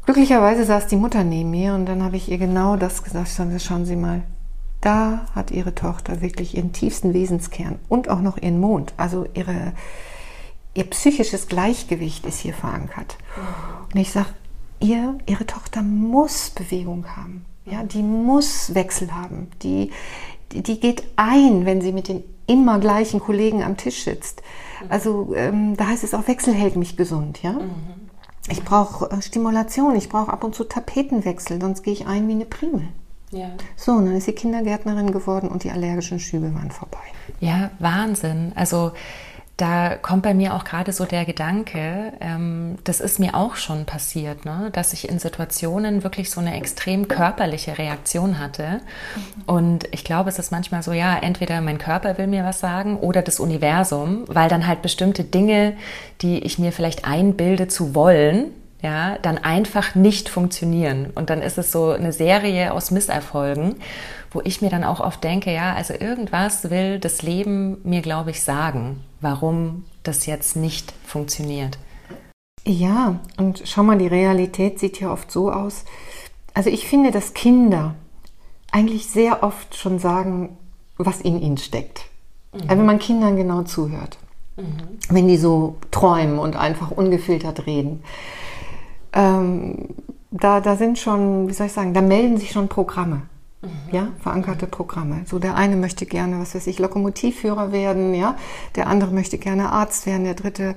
Glücklicherweise saß die Mutter neben mir und dann habe ich ihr genau das gesagt. Schauen Sie mal, da hat ihre Tochter wirklich ihren tiefsten Wesenskern und auch noch ihren Mond. Also ihre, ihr psychisches Gleichgewicht ist hier verankert. Mhm. Und ich sage, ihr, ihre Tochter muss Bewegung haben. Ja, die muss Wechsel haben. Die, die geht ein, wenn sie mit den immer gleichen Kollegen am Tisch sitzt. Mhm. Also ähm, da heißt es auch, Wechsel hält mich gesund, ja. Mhm. Ich brauche äh, Stimulation, ich brauche ab und zu Tapetenwechsel, sonst gehe ich ein wie eine Primel. Ja. So, und dann ist sie Kindergärtnerin geworden und die allergischen Schübe waren vorbei. Ja, Wahnsinn. Also da kommt bei mir auch gerade so der Gedanke, ähm, das ist mir auch schon passiert, ne? dass ich in Situationen wirklich so eine extrem körperliche Reaktion hatte. Und ich glaube, es ist manchmal so, ja, entweder mein Körper will mir was sagen oder das Universum, weil dann halt bestimmte Dinge, die ich mir vielleicht einbilde zu wollen, ja, dann einfach nicht funktionieren. Und dann ist es so eine Serie aus Misserfolgen, wo ich mir dann auch oft denke, ja, also irgendwas will das Leben mir, glaube ich, sagen, warum das jetzt nicht funktioniert. Ja, und schau mal, die Realität sieht ja oft so aus. Also ich finde, dass Kinder eigentlich sehr oft schon sagen, was in ihnen steckt. Mhm. Also wenn man Kindern genau zuhört. Mhm. Wenn die so träumen und einfach ungefiltert reden ähm, da, da sind schon, wie soll ich sagen, da melden sich schon Programme. Mhm. Ja, verankerte Programme. So der eine möchte gerne, was weiß ich, Lokomotivführer werden, ja, der andere möchte gerne Arzt werden, der dritte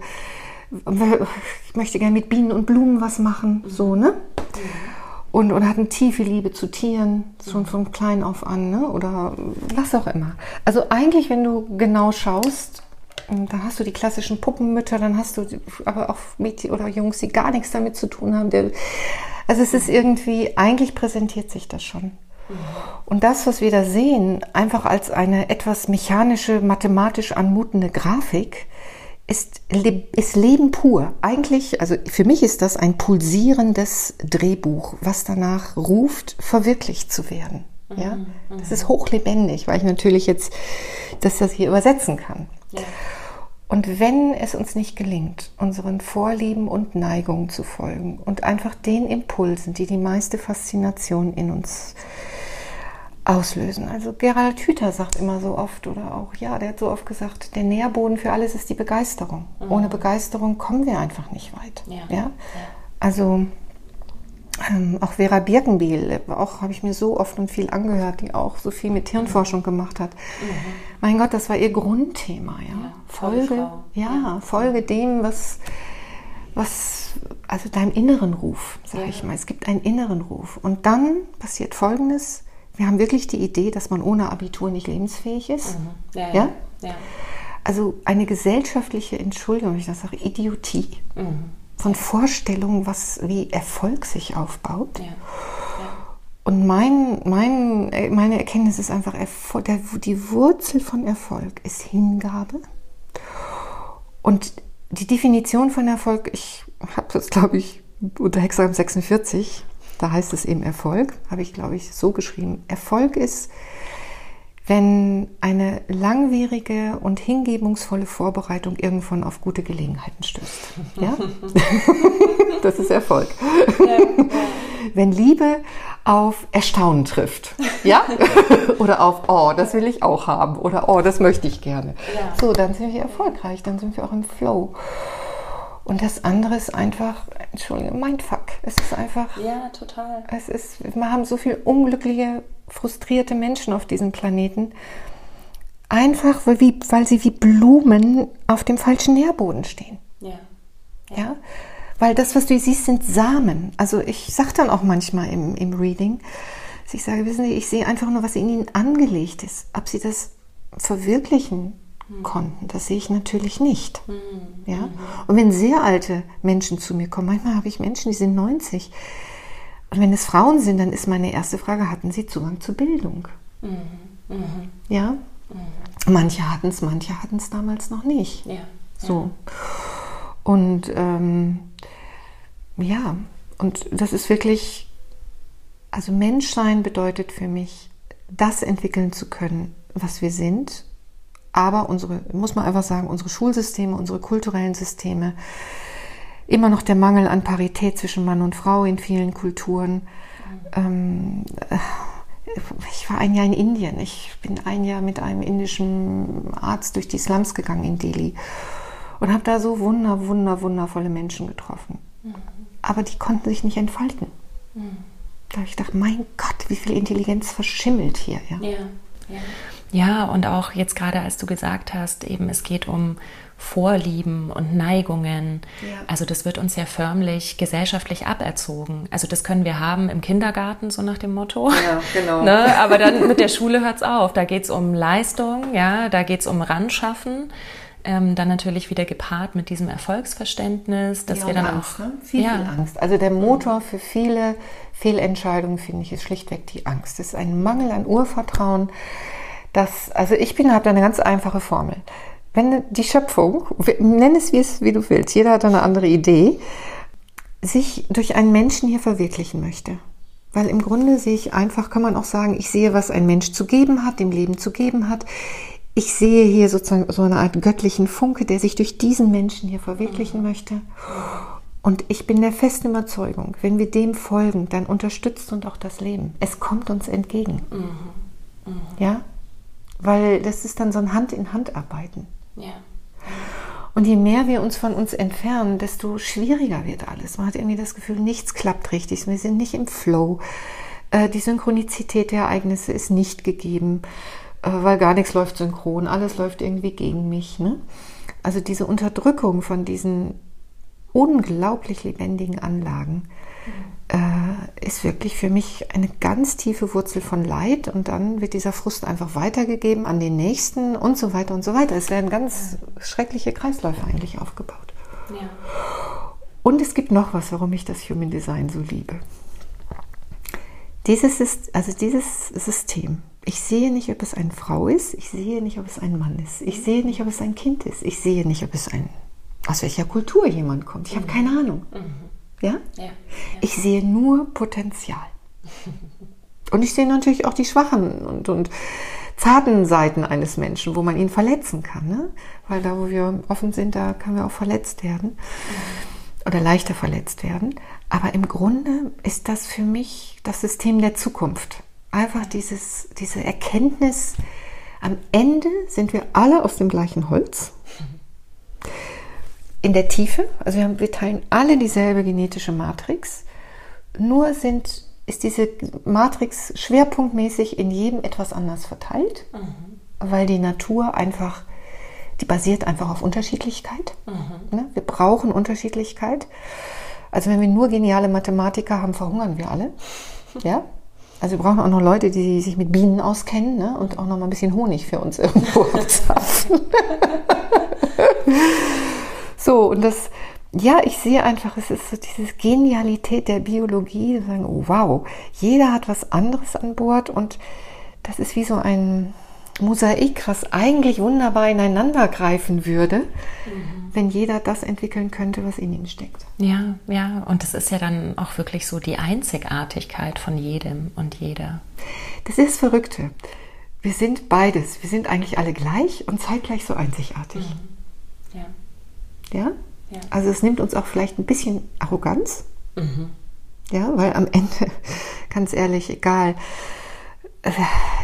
ich möchte gerne mit Bienen und Blumen was machen, mhm. so, ne? Und, und hat eine tiefe Liebe zu Tieren, schon von klein auf an, ne? Oder was auch immer. Also eigentlich, wenn du genau schaust, dann hast du die klassischen Puppenmütter, dann hast du aber auch Mädchen oder Jungs, die gar nichts damit zu tun haben. Also es ist irgendwie, eigentlich präsentiert sich das schon. Und das, was wir da sehen, einfach als eine etwas mechanische, mathematisch anmutende Grafik, ist, ist Leben pur. Eigentlich, also für mich ist das ein pulsierendes Drehbuch, was danach ruft, verwirklicht zu werden. Ja, mhm, das ist hochlebendig, weil ich natürlich jetzt das, das hier übersetzen kann. Ja. Und wenn es uns nicht gelingt, unseren Vorlieben und Neigungen zu folgen und einfach den Impulsen, die die meiste Faszination in uns auslösen. Also Gerald Hüther sagt immer so oft oder auch, ja, der hat so oft gesagt, der Nährboden für alles ist die Begeisterung. Mhm. Ohne Begeisterung kommen wir einfach nicht weit. Ja. ja? Also ähm, auch Vera Birkenbiel, auch habe ich mir so oft und viel angehört, die auch so viel mit Hirnforschung gemacht hat. Mhm. Mein Gott, das war ihr Grundthema, ja. ja Folge, ja, ja, Folge dem, was, was, also deinem inneren Ruf, sage ich mal. Es gibt einen inneren Ruf. Und dann passiert Folgendes. Wir haben wirklich die Idee, dass man ohne Abitur nicht lebensfähig ist. Mhm. Ja, ja? Also eine gesellschaftliche Entschuldigung, wenn ich das sage, Idiotie. Mhm von Vorstellungen, was, wie Erfolg sich aufbaut. Ja. Ja. Und mein, mein, meine Erkenntnis ist einfach, Erfolg, der, die Wurzel von Erfolg ist Hingabe. Und die Definition von Erfolg, ich habe das, glaube ich, unter Hexagramm 46, da heißt es eben Erfolg, habe ich, glaube ich, so geschrieben. Erfolg ist wenn eine langwierige und hingebungsvolle Vorbereitung irgendwann auf gute Gelegenheiten stößt. Ja? *laughs* das ist Erfolg. Wenn Liebe auf Erstaunen trifft, ja? oder auf, oh, das will ich auch haben, oder oh, das möchte ich gerne. So, dann sind wir erfolgreich, dann sind wir auch im Flow. Und das andere ist einfach, Entschuldigung, Mindfuck. Es ist einfach. Ja, total. Es ist, wir haben so viele unglückliche, frustrierte Menschen auf diesem Planeten. Einfach, weil, wie, weil sie wie Blumen auf dem falschen Nährboden stehen. Ja. ja. ja? Weil das, was du siehst, sind Samen. Also ich sage dann auch manchmal im, im Reading, ich sage, wissen Sie, ich sehe einfach nur, was in ihnen angelegt ist. Ob sie das verwirklichen. Konnten. Das sehe ich natürlich nicht. Mhm. Ja? Mhm. Und wenn sehr alte Menschen zu mir kommen, manchmal habe ich Menschen, die sind 90. Und wenn es Frauen sind, dann ist meine erste Frage, hatten sie Zugang zur Bildung? Ja? Manche hatten es, manche hatten es damals noch nicht. Ja. So. Und ähm, ja, und das ist wirklich, also Menschsein bedeutet für mich, das entwickeln zu können, was wir sind aber unsere, muss man einfach sagen, unsere Schulsysteme, unsere kulturellen Systeme, immer noch der Mangel an Parität zwischen Mann und Frau in vielen Kulturen. Ähm, ich war ein Jahr in Indien. Ich bin ein Jahr mit einem indischen Arzt durch die Slums gegangen in Delhi und habe da so wunder, wunder, wundervolle Menschen getroffen. Mhm. Aber die konnten sich nicht entfalten. Mhm. Da habe ich gedacht, mein Gott, wie viel Intelligenz verschimmelt hier. Ja. ja, ja. Ja, und auch jetzt gerade, als du gesagt hast, eben es geht um Vorlieben und Neigungen. Ja. Also das wird uns ja förmlich gesellschaftlich aberzogen. Also das können wir haben im Kindergarten, so nach dem Motto. Ja, genau. *laughs* ne? Aber dann mit der Schule hört es auf. Da geht es um Leistung, ja, da geht es um Ranschaffen. Ähm, dann natürlich wieder gepaart mit diesem Erfolgsverständnis, dass ja, wir dann Angst, auch ne? viel, ja. viel Angst. Also der Motor für viele Fehlentscheidungen finde ich ist schlichtweg die Angst. Es ist ein Mangel an Urvertrauen. Das, also ich bin habe da eine ganz einfache Formel. Wenn die Schöpfung, nenn es wie, es wie du willst, jeder hat eine andere Idee, sich durch einen Menschen hier verwirklichen möchte. Weil im Grunde sehe ich einfach, kann man auch sagen, ich sehe, was ein Mensch zu geben hat, dem Leben zu geben hat. Ich sehe hier sozusagen so eine Art göttlichen Funke, der sich durch diesen Menschen hier verwirklichen möchte. Und ich bin der festen Überzeugung, wenn wir dem folgen, dann unterstützt uns auch das Leben. Es kommt uns entgegen. Mhm. Mhm. Ja? Weil das ist dann so ein Hand-in-Hand-Arbeiten. Ja. Und je mehr wir uns von uns entfernen, desto schwieriger wird alles. Man hat irgendwie das Gefühl, nichts klappt richtig. Wir sind nicht im Flow. Äh, die Synchronizität der Ereignisse ist nicht gegeben, äh, weil gar nichts läuft synchron. Alles läuft irgendwie gegen mich. Ne? Also diese Unterdrückung von diesen unglaublich lebendigen Anlagen äh, ist wirklich für mich eine ganz tiefe Wurzel von Leid und dann wird dieser Frust einfach weitergegeben an den Nächsten und so weiter und so weiter. Es werden ganz schreckliche Kreisläufe eigentlich aufgebaut. Ja. Und es gibt noch was, warum ich das Human Design so liebe. Dieses ist, also dieses System. Ich sehe nicht, ob es eine Frau ist. Ich sehe nicht, ob es ein Mann ist. Ich sehe nicht, ob es ein Kind ist. Ich sehe nicht, ob es ein, aus welcher Kultur jemand kommt. Ich habe mhm. keine Ahnung. Mhm. Ja? ja? Ja, Ich sehe nur Potenzial. *laughs* Und ich sehe natürlich auch die schwachen und, und zarten Seiten eines Menschen, wo man ihn verletzen kann. Ne? Weil da, wo wir offen sind, da können wir auch verletzt werden oder leichter verletzt werden. Aber im Grunde ist das für mich das System der Zukunft. Einfach dieses, diese Erkenntnis, am Ende sind wir alle aus dem gleichen Holz in der Tiefe, also wir, haben, wir teilen alle dieselbe genetische Matrix, nur sind, ist diese Matrix schwerpunktmäßig in jedem etwas anders verteilt, mhm. weil die Natur einfach, die basiert einfach auf Unterschiedlichkeit. Mhm. Ne? Wir brauchen Unterschiedlichkeit. Also wenn wir nur geniale Mathematiker haben, verhungern wir alle. *laughs* Ja? Also wir brauchen auch noch Leute, die sich mit Bienen auskennen ne? und auch noch mal ein bisschen Honig für uns irgendwo *laughs* abzapfen. So, und das, ja, ich sehe einfach, es ist so diese Genialität der Biologie, sagen, oh wow, jeder hat was anderes an Bord und das ist wie so ein Mosaik, was eigentlich wunderbar ineinander greifen würde, mhm. wenn jeder das entwickeln könnte, was in ihm steckt. Ja, ja, und das ist ja dann auch wirklich so die Einzigartigkeit von jedem und jeder. Das ist Verrückte. Wir sind beides. Wir sind eigentlich alle gleich und zeitgleich so einzigartig. Mhm. Ja. Ja? Also es nimmt uns auch vielleicht ein bisschen Arroganz. Mhm. Ja, weil am Ende, *laughs* ganz ehrlich, egal, äh,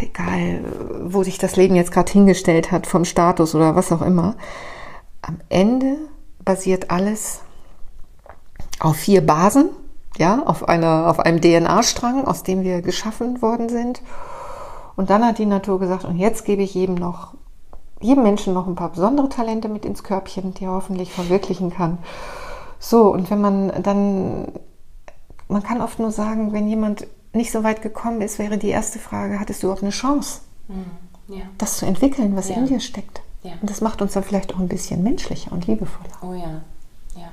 egal, wo sich das Leben jetzt gerade hingestellt hat, vom Status oder was auch immer, am Ende basiert alles auf vier Basen, ja, auf, einer, auf einem DNA-Strang, aus dem wir geschaffen worden sind. Und dann hat die Natur gesagt, und jetzt gebe ich jedem noch jedem Menschen noch ein paar besondere Talente mit ins Körbchen, die er hoffentlich verwirklichen kann. So, und wenn man dann, man kann oft nur sagen, wenn jemand nicht so weit gekommen ist, wäre die erste Frage, hattest du überhaupt eine Chance, mhm. ja. das zu entwickeln, was ja. in dir steckt? Ja. Und das macht uns dann vielleicht auch ein bisschen menschlicher und liebevoller. Oh ja, ja.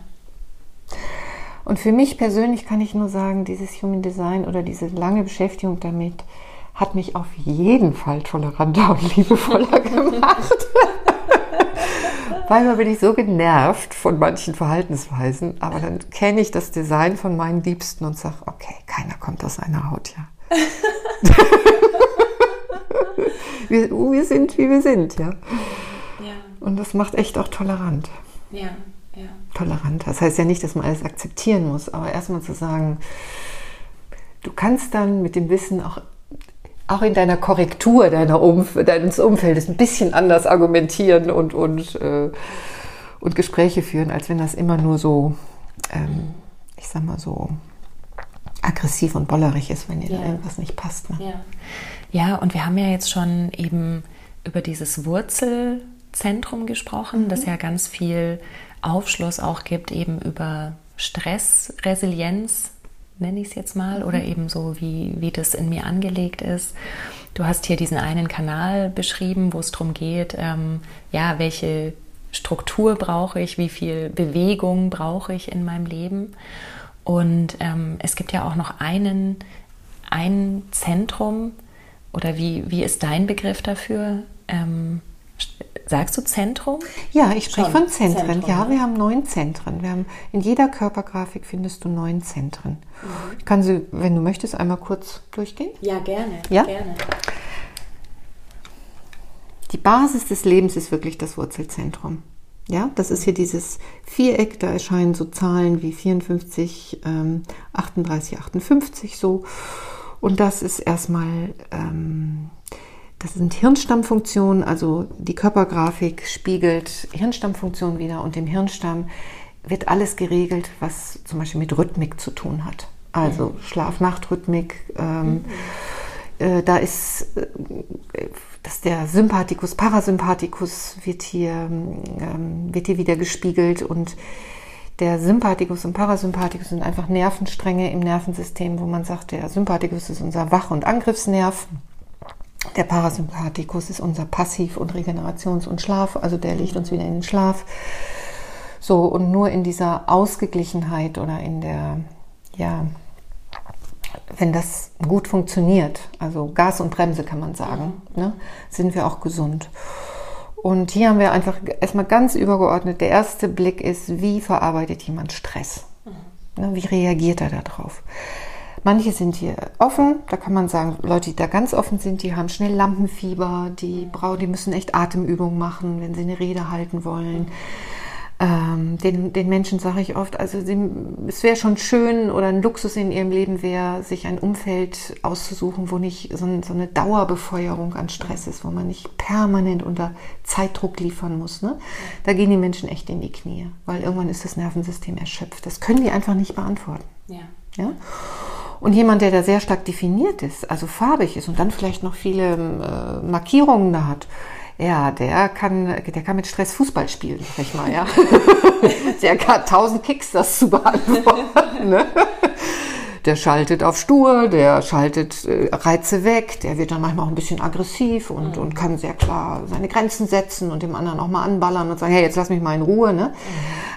Und für mich persönlich kann ich nur sagen, dieses Human Design oder diese lange Beschäftigung damit, hat mich auf jeden Fall toleranter *laughs* und liebevoller *laughs* gemacht. *laughs* Manchmal bin ich so genervt von manchen Verhaltensweisen, aber dann kenne ich das Design von meinen Liebsten und sage, okay, keiner kommt aus einer Haut, ja. wir, wir, sind, wie wir sind, ja. ja. Und das macht echt auch tolerant. Ja, ja. Tolerant. Das heißt ja nicht, dass man alles akzeptieren muss, aber erstmal zu sagen, du kannst dann mit dem Wissen auch auch in deiner Korrektur deiner Umf deines Umfeldes ein bisschen anders argumentieren und, und, äh, und Gespräche führen, als wenn das immer nur so, ähm, ich sag mal so, aggressiv und bollerig ist, wenn dir ja. irgendwas nicht passt. Ne? Ja. ja, und wir haben ja jetzt schon eben über dieses Wurzelzentrum gesprochen, mhm. das ja ganz viel Aufschluss auch gibt, eben über Stressresilienz, nenne ich es jetzt mal, mhm. oder eben so, wie, wie das in mir angelegt ist. Du hast hier diesen einen Kanal beschrieben, wo es darum geht, ähm, ja, welche Struktur brauche ich, wie viel Bewegung brauche ich in meinem Leben. Und ähm, es gibt ja auch noch einen, ein Zentrum, oder wie, wie ist dein Begriff dafür? Ähm, Sagst du Zentrum? Ja, ich spreche von Zentren. Zentrum, ja, wir haben neun Zentren. Wir haben in jeder Körpergrafik findest du neun Zentren. Mhm. Ich kann sie, wenn du möchtest, einmal kurz durchgehen. Ja, gerne. Ja? gerne. Die Basis des Lebens ist wirklich das Wurzelzentrum. Ja, das ist hier dieses Viereck, da erscheinen so Zahlen wie 54, ähm, 38, 58 so. Und das ist erstmal ähm, das sind Hirnstammfunktionen, also die Körpergrafik spiegelt Hirnstammfunktionen wieder und im Hirnstamm wird alles geregelt, was zum Beispiel mit Rhythmik zu tun hat. Also mhm. Schlaf-Nacht-Rhythmik. Ähm, mhm. äh, da ist äh, dass der Sympathikus, Parasympathikus wird hier, ähm, wird hier wieder gespiegelt und der Sympathikus und Parasympathikus sind einfach Nervenstränge im Nervensystem, wo man sagt, der Sympathikus ist unser Wach- und Angriffsnerv. Der Parasympathikus ist unser Passiv- und Regenerations- und Schlaf, also der legt uns wieder in den Schlaf. So, und nur in dieser Ausgeglichenheit oder in der, ja, wenn das gut funktioniert, also Gas und Bremse kann man sagen, ne, sind wir auch gesund. Und hier haben wir einfach erstmal ganz übergeordnet, der erste Blick ist, wie verarbeitet jemand Stress? Ne, wie reagiert er darauf? Manche sind hier offen, da kann man sagen, Leute, die da ganz offen sind, die haben schnell Lampenfieber, die, brauchen, die müssen echt Atemübungen machen, wenn sie eine Rede halten wollen. Ähm, den, den Menschen sage ich oft, also sie, es wäre schon schön oder ein Luxus in ihrem Leben wäre, sich ein Umfeld auszusuchen, wo nicht so, so, eine Dauerbefeuerung an Stress ist, wo man nicht permanent unter Zeitdruck liefern muss. Ne? Da gehen die Menschen echt in die Knie, weil irgendwann ist das Nervensystem erschöpft. Das können die einfach nicht beantworten. Ja. ja? Und jemand, der da sehr stark definiert ist, also farbig ist und dann vielleicht noch viele äh, Markierungen da hat, ja, der kann, der kann mit Stress Fußball spielen, sag ich mal, ja. *laughs* der kann tausend Kicks das zu beantworten. *laughs* Ne? Der schaltet auf stur, der schaltet äh, Reize weg, der wird dann manchmal auch ein bisschen aggressiv und, mhm. und kann sehr klar seine Grenzen setzen und dem anderen auch mal anballern und sagen, hey, jetzt lass mich mal in Ruhe. Ne? Mhm.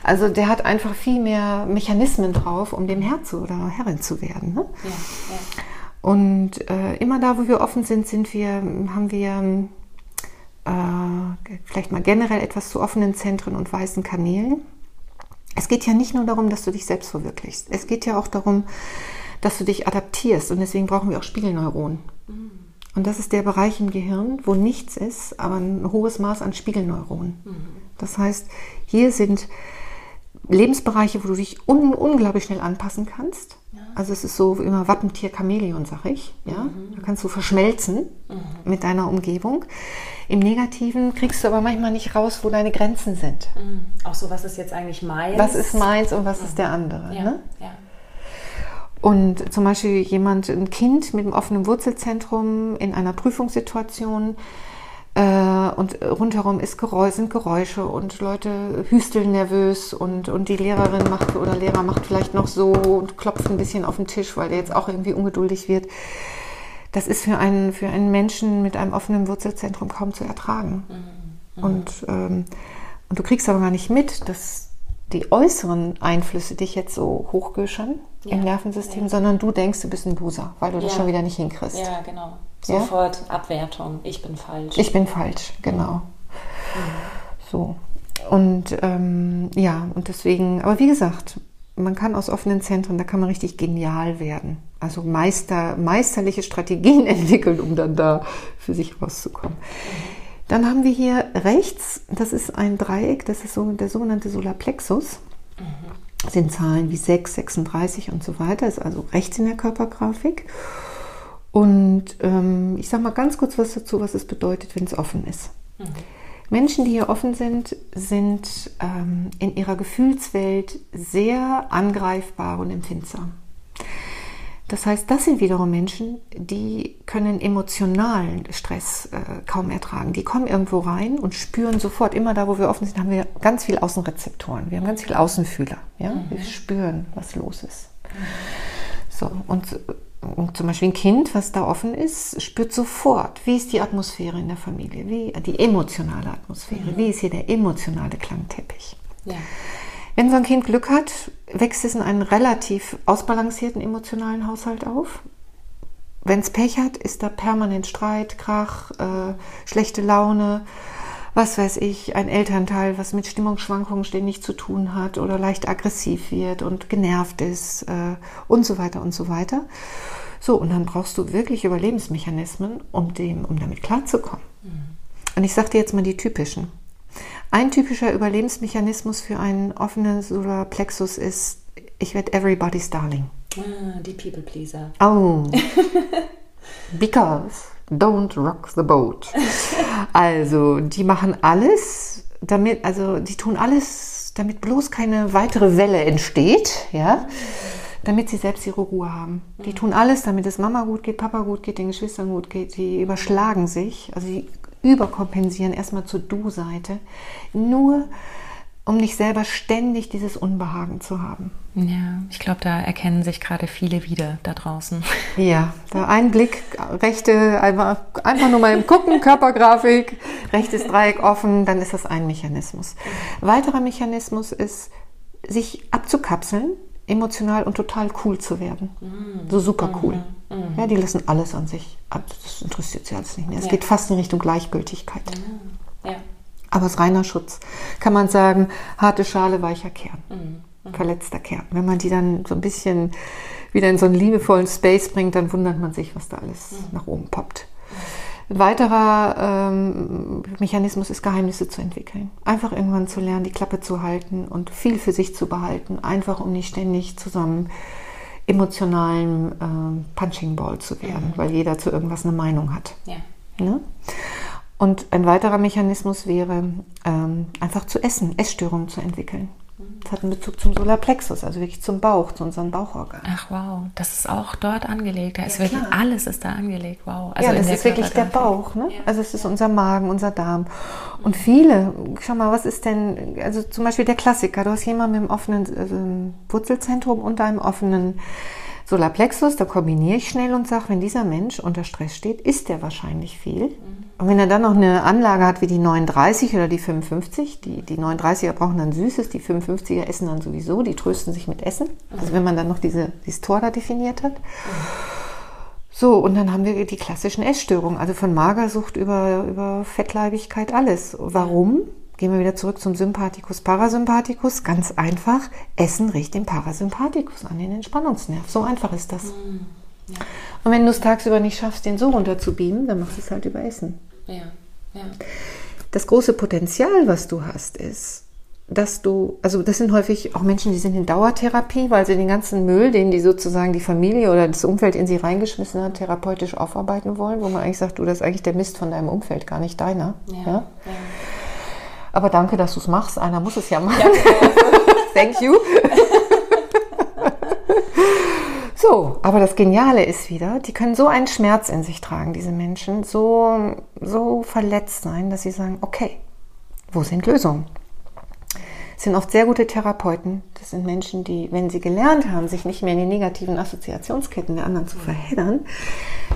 Also der hat einfach viel mehr Mechanismen drauf, um dem Herr zu oder Herrin zu werden. Ne? Ja, ja. Und äh, immer da, wo wir offen sind, sind wir, haben wir äh, vielleicht mal generell etwas zu offenen Zentren und weißen Kanälen. Es geht ja nicht nur darum, dass du dich selbst verwirklichst. Es geht ja auch darum, dass du dich adaptierst. Und deswegen brauchen wir auch Spiegelneuronen. Mhm. Und das ist der Bereich im Gehirn, wo nichts ist, aber ein hohes Maß an Spiegelneuronen. Mhm. Das heißt, hier sind Lebensbereiche, wo du dich un unglaublich schnell anpassen kannst. Ja. Also es ist so immer Wappentier Chamäleon, sag ich. Ja? Mhm. Da kannst du verschmelzen mhm. mit deiner Umgebung. Im Negativen kriegst du aber manchmal nicht raus, wo deine Grenzen sind. Mhm. Auch so, was ist jetzt eigentlich meins? Was ist meins und was ist der andere? Ja. Ne? Ja. Und zum Beispiel jemand, ein Kind mit einem offenen Wurzelzentrum in einer Prüfungssituation und rundherum ist Geräusch, sind Geräusche und Leute hüsteln nervös und, und die Lehrerin macht oder Lehrer macht vielleicht noch so und klopft ein bisschen auf den Tisch, weil der jetzt auch irgendwie ungeduldig wird. Das ist für einen, für einen Menschen mit einem offenen Wurzelzentrum kaum zu ertragen. Mhm. Und, ähm, und du kriegst aber gar nicht mit, dass die äußeren Einflüsse dich jetzt so hochgöschern ja. im Nervensystem, ja. sondern du denkst, du bist ein Buser, weil du ja. das schon wieder nicht hinkriegst. Ja, genau. Sofort Abwertung. Ich bin falsch. Ich bin falsch, genau. Mhm. So. Und ähm, ja, und deswegen, aber wie gesagt, man kann aus offenen Zentren, da kann man richtig genial werden. Also Meister, meisterliche Strategien *laughs* entwickeln, um dann da für sich rauszukommen. Dann haben wir hier rechts, das ist ein Dreieck, das ist so der sogenannte Solarplexus. Mhm. sind Zahlen wie 6, 36 und so weiter, ist also rechts in der Körpergrafik. Und ähm, ich sage mal ganz kurz was dazu, was es bedeutet, wenn es offen ist. Mhm. Menschen, die hier offen sind, sind ähm, in ihrer Gefühlswelt sehr angreifbar und empfindsam. Das heißt, das sind wiederum Menschen, die können emotionalen Stress äh, kaum ertragen. Die kommen irgendwo rein und spüren sofort, immer da, wo wir offen sind, haben wir ganz viel Außenrezeptoren. Wir haben ganz viel Außenfühler. Ja? Mhm. Wir spüren, was los ist. So, und, und, zum Beispiel ein Kind, was da offen ist, spürt sofort, wie ist die Atmosphäre in der Familie, wie die emotionale Atmosphäre, mhm. wie ist hier der emotionale Klangteppich. Ja. Wenn so ein Kind Glück hat, wächst es in einen relativ ausbalancierten emotionalen Haushalt auf. Wenn es Pech hat, ist da permanent Streit, Krach, äh, schlechte Laune, was weiß ich, ein Elternteil, was mit Stimmungsschwankungen ständig zu tun hat oder leicht aggressiv wird und genervt ist äh, und so weiter und so weiter. So, und dann brauchst du wirklich Überlebensmechanismen, um, dem, um damit klarzukommen. Mhm. Und ich sage dir jetzt mal die typischen. Ein typischer Überlebensmechanismus für einen offenen Solarplexus ist, ich werde everybody's darling. Ah, die People Pleaser. Oh. *laughs* Because don't rock the boat. *laughs* Also, die machen alles, damit, also die tun alles, damit bloß keine weitere Welle entsteht, ja, damit sie selbst ihre Ruhe haben. Die tun alles, damit es Mama gut geht, Papa gut geht, den Geschwistern gut geht. Die überschlagen sich, also die überkompensieren, erstmal zur Du-Seite, nur um nicht selber ständig dieses Unbehagen zu haben. Ja, ich glaube, da erkennen sich gerade viele wieder da draußen. *laughs* Ja, da ein Blick, rechte, einfach, einfach nur mal im Gucken, *laughs* Körpergrafik, rechtes Dreieck offen, dann ist das ein Mechanismus. Weiterer Mechanismus ist, sich abzukapseln, emotional und total cool zu werden. Mhm. So super cool. Mhm. Mhm. Ja, die lassen alles an sich ab. Das interessiert sie alles nicht mehr. Es ja. geht fast in Richtung Gleichgültigkeit. Ja. Aber es ist reiner Schutz. Kann man sagen, harte Schale, weicher Kern. Mhm. mhm. Verletzter Kern. Wenn man die dann so ein bisschen wieder in so einen liebevollen Space bringt, dann wundert man sich, was da alles mhm. nach oben poppt. Ein weiterer ähm, Mechanismus ist, Geheimnisse zu entwickeln. Einfach irgendwann zu lernen, die Klappe zu halten und viel für sich zu behalten, einfach um nicht ständig zusammen emotionalen ähm, Punching Ball zu werden, mhm. weil jeder zu irgendwas eine Meinung hat. Ja. Ne? Und ein weiterer Mechanismus wäre, ähm, einfach zu essen, Essstörungen zu entwickeln. Das hat einen Bezug zum Solarplexus, also wirklich zum Bauch, zu unserem Bauchorgan. Ach wow, das ist auch dort angelegt. Da ist wirklich klar. alles ist da angelegt. Wow. Also ja, das ist wirklich der Bauch. Ne? Ja. Also es ist unser Magen, unser Darm. Und viele, schau mal, was ist denn, also zum Beispiel der Klassiker, du hast jemanden mit einem offenen also Wurzelzentrum und einem offenen Solarplexus, da kombiniere ich schnell und sage, wenn dieser Mensch unter Stress steht, isst er wahrscheinlich viel. Mhm. Und wenn er dann noch eine Anlage hat wie die 39 oder die 55, die, die 39er brauchen dann Süßes, die 55er essen dann sowieso, die trösten sich mit Essen. Also wenn man dann noch diese, dieses Tor da definiert hat. So, und dann haben wir die klassischen Essstörungen, also von Magersucht über, über Fettleibigkeit, alles. Warum? Gehen wir wieder zurück zum Sympathikus, Parasympathikus. Ganz einfach, Essen riecht den Parasympathikus an, den Entspannungsnerv. So einfach ist das. Mhm. Ja. Und wenn du es tagsüber nicht schaffst, den so runter zu beamen, dann machst du es halt über Essen. Ja. Ja. Das große Potenzial, was du hast, ist, dass du, also das sind häufig auch Menschen, die sind in Dauertherapie, weil sie den ganzen Müll, den die sozusagen die Familie oder das Umfeld in sie reingeschmissen hat, therapeutisch aufarbeiten wollen, wo man eigentlich sagt, du, das ist eigentlich der Mist von deinem Umfeld, gar nicht deiner. Ja. ja? Aber danke, dass du es machst. Einer muss es ja machen. Ja, *laughs* Thank you. *laughs* so, aber das Geniale ist wieder, die können so einen Schmerz in sich tragen, diese Menschen, so, so verletzt sein, dass sie sagen, okay, wo sind Lösungen? Sind oft sehr gute Therapeuten. Das sind Menschen, die, wenn sie gelernt haben, sich nicht mehr in die negativen Assoziationsketten der anderen zu verheddern,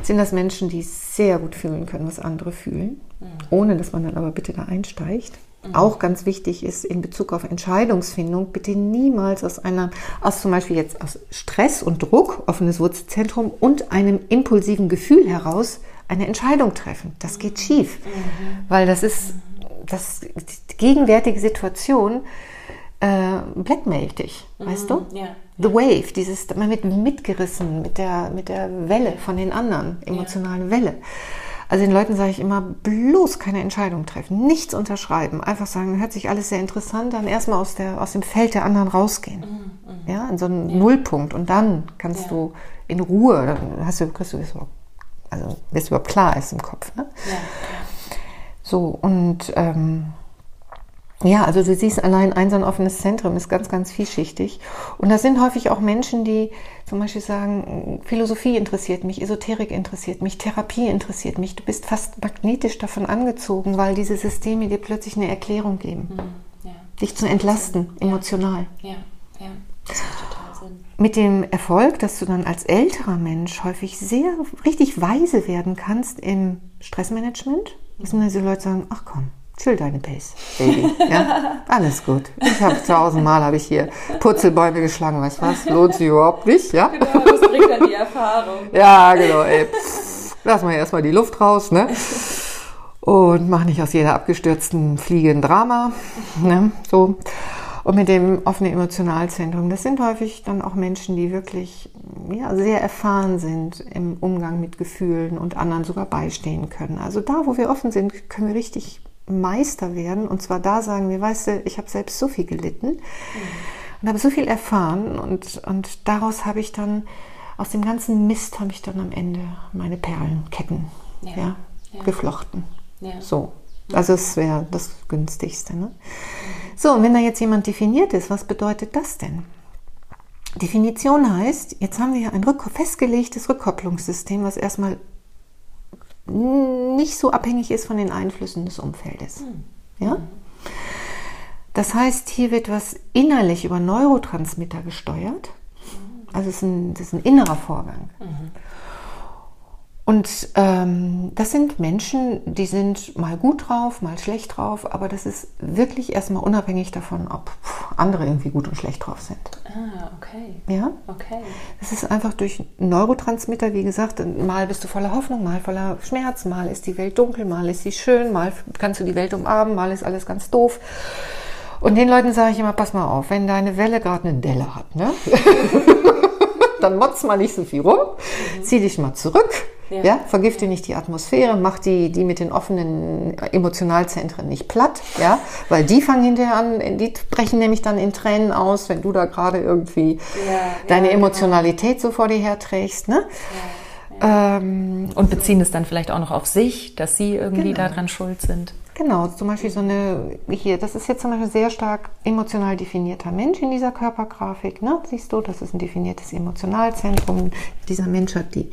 sind das Menschen, die sehr gut fühlen können, was andere fühlen, mhm. ohne dass man dann aber bitte da einsteigt. Mhm. Auch ganz wichtig ist in Bezug auf Entscheidungsfindung, bitte niemals aus einer, aus zum Beispiel jetzt aus Stress und Druck, offenes Wurzelzentrum und einem impulsiven Gefühl heraus eine Entscheidung treffen. Das geht schief, mhm. weil das ist, das, die gegenwärtige Situation äh, blackmailt dich, mhm. weißt du? Ja. The Wave, dieses, man wird mitgerissen mit der, mit der Welle von den anderen, emotionalen ja. Welle. Also den Leuten sage ich immer, bloß keine Entscheidung treffen, nichts unterschreiben, einfach sagen, hört sich alles sehr interessant an, erstmal aus, der, aus dem Feld der anderen rausgehen. Mhm. Ja, in so einen ja. Nullpunkt und dann kannst ja. du in Ruhe, dann hast du, kriegst du das überhaupt, also bis überhaupt klar ist im Kopf. Ne? Ja, so, und ähm, Ja, also du siehst allein ein so ein offenes Zentrum ist ganz, ganz vielschichtig. Und da sind häufig auch Menschen, die zum Beispiel sagen, Philosophie interessiert mich, Esoterik interessiert mich, Therapie interessiert mich. Du bist fast magnetisch davon angezogen, weil diese Systeme dir plötzlich eine Erklärung geben. Mhm, ja. Dich zu entlasten, ja. emotional. Ja, ja, das macht total Sinn. Mit dem Erfolg, dass du dann als älterer Mensch häufig sehr richtig weise werden kannst im Stressmanagement. Das sind diese Leute sagen, ach komm, chill deine Pace, Baby. Ja, alles gut. Ich habe tausendmal habe ich hier Purzelbäume geschlagen, weißt du was? Lohnt sich überhaupt nicht, ja? Genau, das bringt dann die Erfahrung. *laughs* ja, genau, ey. lass mal erstmal die Luft raus, ne? Und mach nicht aus jeder abgestürzten Fliege ein Drama, ne? So. Und mit dem offenen Emotionalzentrum, das sind häufig dann auch Menschen, die wirklich ja, sehr erfahren sind im Umgang mit Gefühlen und anderen sogar beistehen können. Also da, wo wir offen sind, können wir richtig Meister werden. Und zwar da sagen wir, weißt du, ich habe selbst so viel gelitten mhm. und habe so viel erfahren. Und, und daraus habe ich dann, aus dem ganzen Mist habe ich dann am Ende meine Perlenketten ja. Ja, ja. geflochten. So. Also es wäre das günstigste. Ne? So, und wenn da jetzt jemand definiert ist, was bedeutet das denn? Definition heißt, jetzt haben wir ja ein festgelegtes Rückkopplungssystem, was erstmal nicht so abhängig ist von den Einflüssen des Umfeldes. Mhm. Ja? Das heißt, hier wird was innerlich über Neurotransmitter gesteuert. Also es ist ein, das ist ein innerer Vorgang. Mhm. Und ähm, das sind Menschen, die sind mal gut drauf, mal schlecht drauf, aber das ist wirklich erstmal unabhängig davon, ob andere irgendwie gut und schlecht drauf sind. Ah, okay. Ja? Okay. Das ist einfach durch Neurotransmitter, wie gesagt, mal bist du voller Hoffnung, mal voller Schmerz, mal ist die Welt dunkel, mal ist sie schön, mal kannst du die Welt umarmen, mal ist alles ganz doof. Und den Leuten sage ich immer, pass mal auf, wenn deine Welle gerade eine Delle hat, ne? *laughs* dann motz mal nicht so viel rum, mhm. zieh dich mal zurück ja. ja. vergifte nicht die Atmosphäre, mach die, die mit den offenen Emotionalzentren nicht platt, ja, weil die fangen hinterher an, die brechen nämlich dann in Tränen aus, wenn du da gerade irgendwie ja, deine ja, genau. Emotionalität genau. so vor dir herträgst, ne? Ähm, und beziehen es dann vielleicht auch noch auf sich, dass sie irgendwie genau. daran schuld sind. Genau, zum Beispiel so eine, hier, das ist jetzt zum Beispiel ein sehr stark emotional definierter Mensch in dieser Körpergrafik. Ne? Siehst du, das ist ein definiertes Emotionalzentrum. Dieser Mensch hat die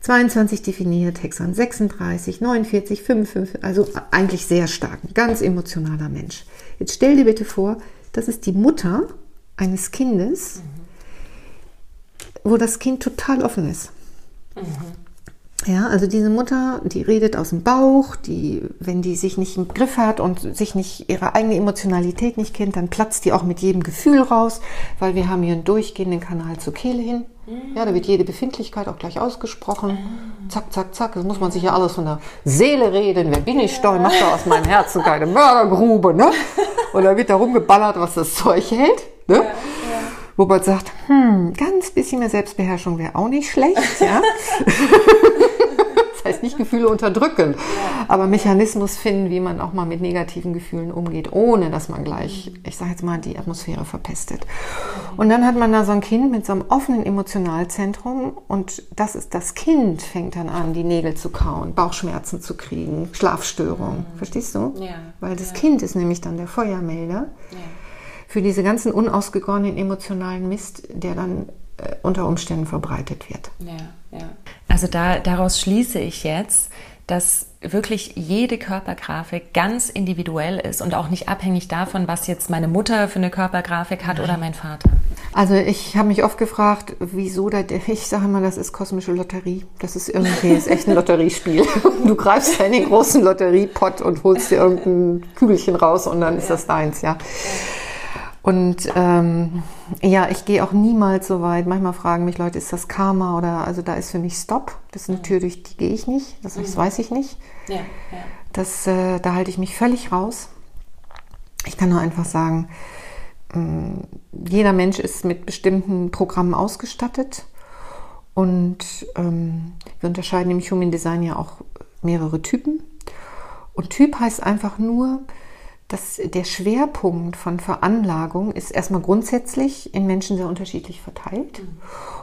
22 definiert, Hexan 36, 49, 55, also eigentlich sehr stark, ein ganz emotionaler Mensch. Jetzt stell dir bitte vor, das ist die Mutter eines Kindes, wo das Kind total offen ist. Mhm. Ja, also diese Mutter, die redet aus dem Bauch, die, wenn die sich nicht im Griff hat und sich nicht ihre eigene Emotionalität nicht kennt, dann platzt die auch mit jedem Gefühl raus, weil wir haben hier einen durchgehenden Kanal zur Kehle hin. Ja, da wird jede Befindlichkeit auch gleich ausgesprochen. Zack, zack, zack. Das muss man sich ja alles von der Seele reden. Wer bin ich doch? Ich mache da aus meinem Herzen keine Mördergrube, ne? Und da wird da rumgeballert, was das Zeug hält, ne? Ja, ja. Wo man sagt, hm, ganz bisschen mehr Selbstbeherrschung wäre auch nicht schlecht, ja? *laughs* heißt nicht Gefühle unterdrücken, aber Mechanismus finden, wie man auch mal mit negativen Gefühlen umgeht, ohne dass man gleich, ich sage jetzt mal, die Atmosphäre verpestet. Und dann hat man da so ein Kind mit so einem offenen Emotionalzentrum und das ist das Kind fängt dann an, die Nägel zu kauen, Bauchschmerzen zu kriegen, Schlafstörungen. Mhm. Verstehst du? Ja. Weil das ja. Kind ist nämlich dann der Feuermelder. Ja für diese ganzen unausgegorenen emotionalen Mist, der dann äh, unter Umständen verbreitet wird. Ja, ja. Also da, daraus schließe ich jetzt, dass wirklich jede Körpergrafik ganz individuell ist und auch nicht abhängig davon, was jetzt meine Mutter für eine Körpergrafik hat oder mein Vater. Also ich habe mich oft gefragt, wieso da, ich sage immer, das ist kosmische Lotterie. Das ist irgendwie, ist echt ein Lotteriespiel. *laughs* Du greifst in den großen Lotteriepot und holst dir irgendein Kügelchen raus und dann ist das deins, ja. Und ähm, ja, ich gehe auch niemals so weit. Manchmal fragen mich Leute, ist das Karma oder also da ist für mich Stopp. Das ist eine mhm. Tür, durch die gehe ich nicht. Das, das mhm. weiß ich nicht. Ja, ja. Das, äh, da halte ich mich völlig raus. Ich kann nur einfach sagen, äh, jeder Mensch ist mit bestimmten Programmen ausgestattet. Und ähm, wir unterscheiden im Human Design ja auch mehrere Typen. Und Typ heißt einfach nur, dass der Schwerpunkt von Veranlagung ist erstmal grundsätzlich in Menschen sehr unterschiedlich verteilt. Mhm.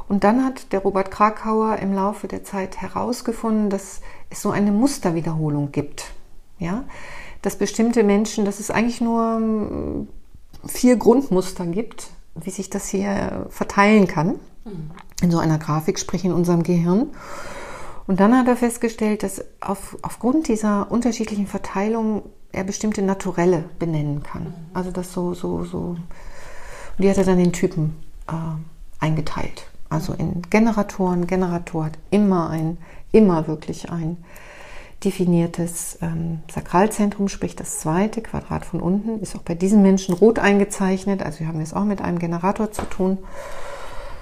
Und dann hat der Robert Krakauer im Laufe der Zeit herausgefunden, dass es so eine Musterwiederholung gibt. Ja? dass bestimmte Menschen, dass es eigentlich nur ähm, vier Grundmuster gibt, wie sich das hier verteilen kann mhm. in so einer Grafik, sprich in unserem Gehirn. Und dann hat er festgestellt, dass auf, aufgrund dieser unterschiedlichen Verteilung er bestimmte Naturelle benennen kann. Also das so, so, so. Und die hat er dann in Typen äh, eingeteilt. Also in Generatoren. Generator hat immer ein, immer wirklich ein definiertes ähm, Sakralzentrum, sprich das zweite Quadrat von unten, ist auch bei diesen Menschen rot eingezeichnet. Also wir haben es auch mit einem Generator zu tun.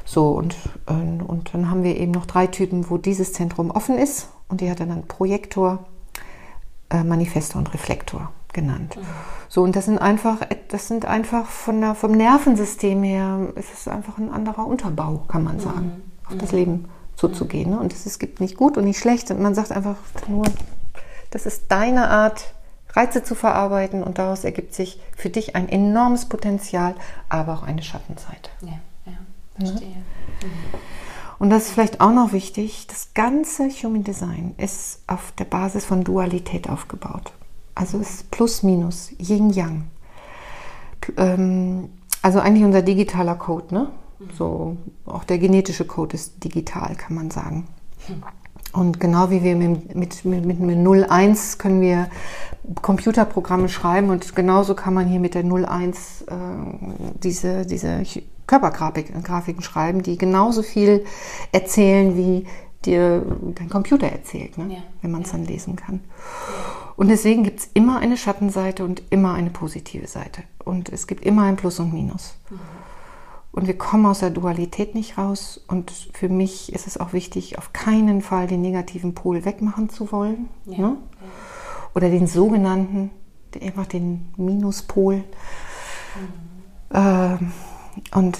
So, und, äh, und dann haben wir eben noch drei Typen, wo dieses Zentrum offen ist. Und die hat dann Projektor, äh, Manifestor und Reflektor genannt. Mhm. So, und das sind einfach, das sind einfach von der, vom Nervensystem her, es ist einfach ein anderer Unterbau, kann man sagen, mhm. auf das mhm. Leben zuzugehen. Ne? Und es gibt nicht gut und nicht schlecht. Und man sagt einfach nur, das ist deine Art, Reize zu verarbeiten und daraus ergibt sich für dich ein enormes Potenzial, aber auch eine Schattenseite. Ja, ja, ne? verstehe. Mhm. Und das ist vielleicht auch noch wichtig, das ganze Human Design ist auf der Basis von Dualität aufgebaut. Also es ist plus minus, Yin Yang. Ähm, also eigentlich unser digitaler Code, ne? So, auch der genetische Code ist digital, kann man sagen. Und genau wie wir mit, mit, mit, mit 01 können wir Computerprogramme schreiben und genauso kann man hier mit der 01 äh, diese, diese Körpergrafiken schreiben, die genauso viel erzählen, wie dir dein Computer erzählt, ne? ja. wenn man es ja. dann lesen kann. Und deswegen gibt es immer eine Schattenseite und immer eine positive Seite. Und es gibt immer ein Plus und Minus. Mhm. Und wir kommen aus der Dualität nicht raus. Und für mich ist es auch wichtig, auf keinen Fall den negativen Pol wegmachen zu wollen. Ja, ne? Oder den sogenannten, einfach den Minuspol. Mhm. Ähm, und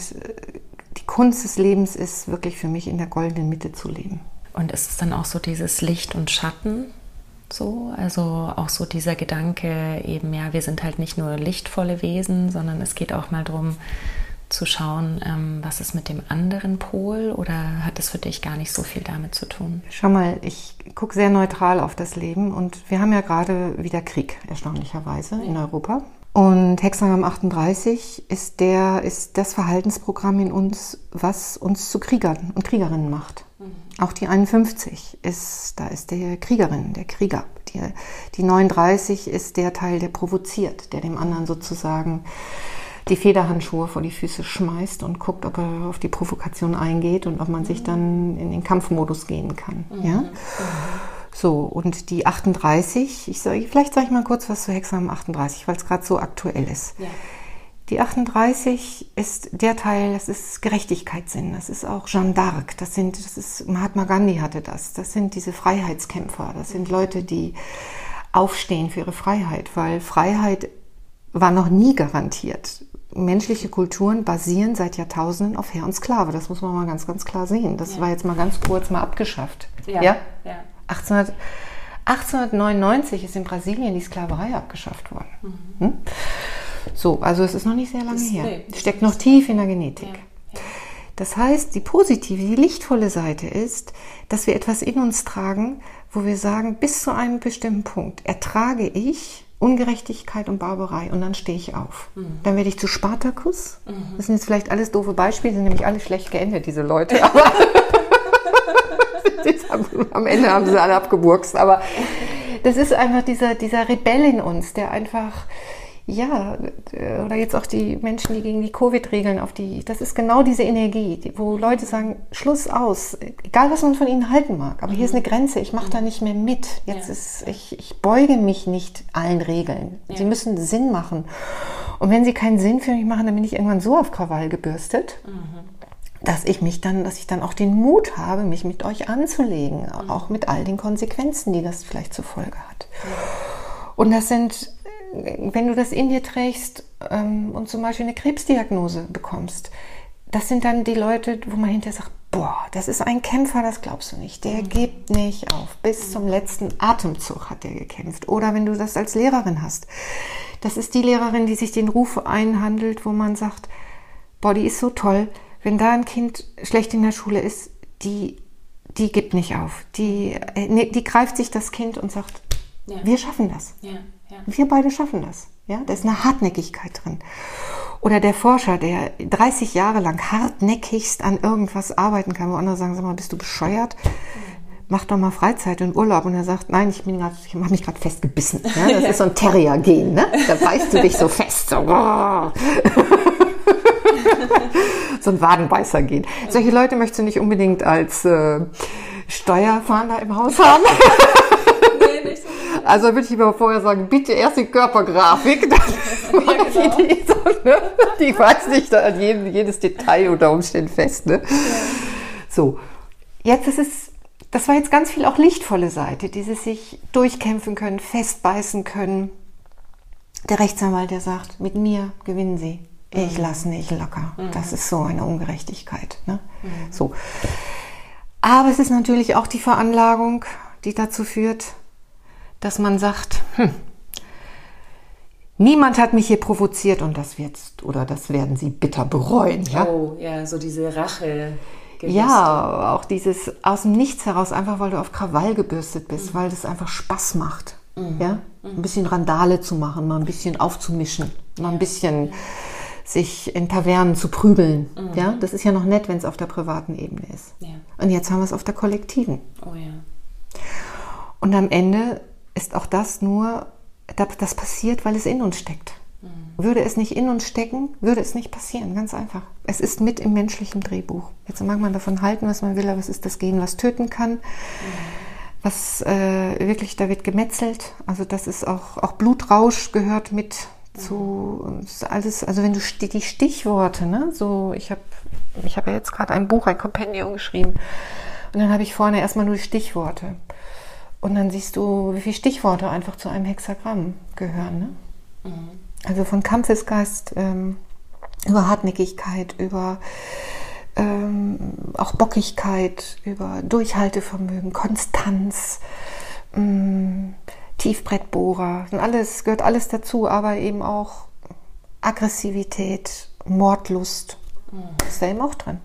die Kunst des Lebens ist wirklich für mich in der goldenen Mitte zu leben. Und ist es dann auch so dieses Licht und Schatten? So, also auch so dieser Gedanke eben, ja, wir sind halt nicht nur lichtvolle Wesen, sondern es geht auch mal darum, zu schauen, ähm, was ist mit dem anderen Pol oder hat es für dich gar nicht so viel damit zu tun? Schau mal, ich gucke sehr neutral auf das Leben und wir haben ja gerade wieder Krieg, erstaunlicherweise, in Europa. Und Hexagramm 38 ist, der, ist das Verhaltensprogramm in uns, was uns zu Kriegern und Kriegerinnen macht. Mhm. Auch die 51 ist, da ist der Kriegerin, der Krieger. Die, die 39 ist der Teil, der provoziert, der dem anderen sozusagen die Federhandschuhe vor die Füße schmeißt und guckt, ob er auf die Provokation eingeht und ob man sich dann in den Kampfmodus gehen kann. Mhm. Ja? Mhm. So, und die 38, ich sag, vielleicht sage ich mal kurz was zu Hexagramm 38, weil es gerade so aktuell ist. Ja. Die 38 ist der Teil, das ist Gerechtigkeitssinn, das ist auch Jeanne d'Arc, das sind, das ist, Mahatma Gandhi hatte das, das sind diese Freiheitskämpfer, das sind Leute, die aufstehen für ihre Freiheit, weil Freiheit war noch nie garantiert menschliche Kulturen basieren seit Jahrtausenden auf Herr und Sklave. Das muss man mal ganz, ganz klar sehen. Das ja. war jetzt mal ganz kurz mal abgeschafft. Ja. ja? ja. 1800, 1899 ist in Brasilien die Sklaverei abgeschafft worden. Mhm. Hm? So, also es ist noch nicht sehr lange das, her. Steckt noch tief in der Genetik. Das heißt, die positive, die lichtvolle Seite ist, dass wir etwas in uns tragen, wo wir sagen, bis zu einem bestimmten Punkt ertrage ich Ungerechtigkeit und Barbarei und dann stehe ich auf. Mhm. Dann werde ich zu Spartakus. Mhm. Das sind jetzt vielleicht alles doofe Beispiele, sind nämlich alle schlecht geendet, diese Leute. *laughs* Aber *laughs* am Ende haben sie alle abgeburkst. Aber das ist einfach dieser, dieser Rebell in uns, der einfach ja, oder jetzt auch die Menschen, die gegen die Covid-Regeln auf die, das ist genau diese Energie, wo Leute sagen, Schluss aus, egal was man von ihnen halten mag, aber mhm. hier ist eine Grenze, ich mache da nicht mehr mit. Jetzt ja. ist, ich, ich beuge mich nicht allen Regeln. Ja. Sie müssen Sinn machen. Und wenn sie keinen Sinn für mich machen, dann bin ich irgendwann so auf Krawall gebürstet. Mhm dass ich mich dann, dass ich dann auch den Mut habe, mich mit euch anzulegen, mhm. auch mit all den Konsequenzen, die das vielleicht zur Folge hat. Und das sind wenn du das in dir trägst ähm, und zum Beispiel eine Krebsdiagnose bekommst, das sind dann die Leute, wo man hinterher sagt, boah, das ist ein Kämpfer, das glaubst du nicht. Der mhm. gibt nicht auf. Bis zum letzten Atemzug hat der gekämpft. Oder wenn du das als Lehrerin hast. Das ist die Lehrerin, die sich den Ruf einhandelt, wo man sagt, boah, die ist so toll. Wenn da ein Kind schlecht in der Schule ist, die, die gibt nicht auf. Die, äh, die greift sich das Kind und sagt, ja. wir schaffen das. Ja. Ja. Wir beide schaffen das. Ja, da ist eine Hartnäckigkeit drin. Oder der Forscher, der 30 Jahre lang hartnäckigst an irgendwas arbeiten kann, wo andere sagen, sag mal, bist du bescheuert? Mach doch mal Freizeit und Urlaub. Und er sagt, nein, ich bin gerade, ich habe mich gerade festgebissen. Ja, das *laughs* ist so ein Terrier-Gen, ne? Da beißt du dich so fest. So, *laughs* so ein Wadenbeißer gehen. Solche Leute möchtest du nicht unbedingt als äh, Steuerfahnder im Haus haben. *laughs* nee, nicht so. Also würde ich lieber vorher sagen, bitte erst die Körpergrafik. Dann *laughs* ja, *laughs* genau. die, so, ne? die weiß nicht an jedem, jedes Detail unter Umständen fest. Ne? Ja. So, jetzt ist es, das war jetzt ganz viel auch lichtvolle Seite, dieses sich durchkämpfen können, festbeißen können. Der Rechtsanwalt, der sagt, mit mir gewinnen Sie. Ich mhm. lasse nicht locker. Mhm. Das ist so eine Ungerechtigkeit. Ne? Mhm. So. Aber es ist natürlich auch die Veranlagung, die dazu führt, dass man sagt, hm, niemand hat mich hier provoziert und das wird oder das werden sie bitter bereuen. Ja? Oh, ja, so diese Rache. Ja, auch dieses aus dem Nichts heraus, einfach weil du auf Krawall gebürstet bist, mhm. weil das einfach Spaß macht. Mhm. Ja? Ein bisschen Randale zu machen, mal ein bisschen aufzumischen, mal ein bisschen sich in Tavernen zu prügeln. Mhm. Ja? Das ist ja noch nett, wenn es auf der privaten Ebene ist. Ja. Und jetzt haben wir es auf der kollektiven. Oh ja. Und am Ende ist auch das nur, das passiert, weil es in uns steckt. Mhm. Würde es nicht in uns stecken, würde es nicht passieren. Ganz einfach. Es ist mit im menschlichen Drehbuch. Jetzt mag man davon halten, was man will, aber es ist das Gen, was töten kann. Mhm. Was äh, wirklich, da wird gemetzelt. Also das ist auch, auch Blutrausch gehört mit zu alles, also wenn du die Stichworte, ne, so ich habe ich habe ja jetzt gerade ein Buch, ein Kompendium geschrieben und dann habe ich vorne erstmal nur die Stichworte und dann siehst du, wie viele Stichworte einfach zu einem Hexagramm gehören, ne? Mhm. Also von Kampfesgeist ähm, über Hartnäckigkeit, über ähm, auch Bockigkeit, über Durchhaltevermögen, Konstanz. Ähm, Tiefbrettbohrer, alles, gehört alles dazu, aber eben auch Aggressivität, Mordlust. Mhm. Ist da eben auch drin.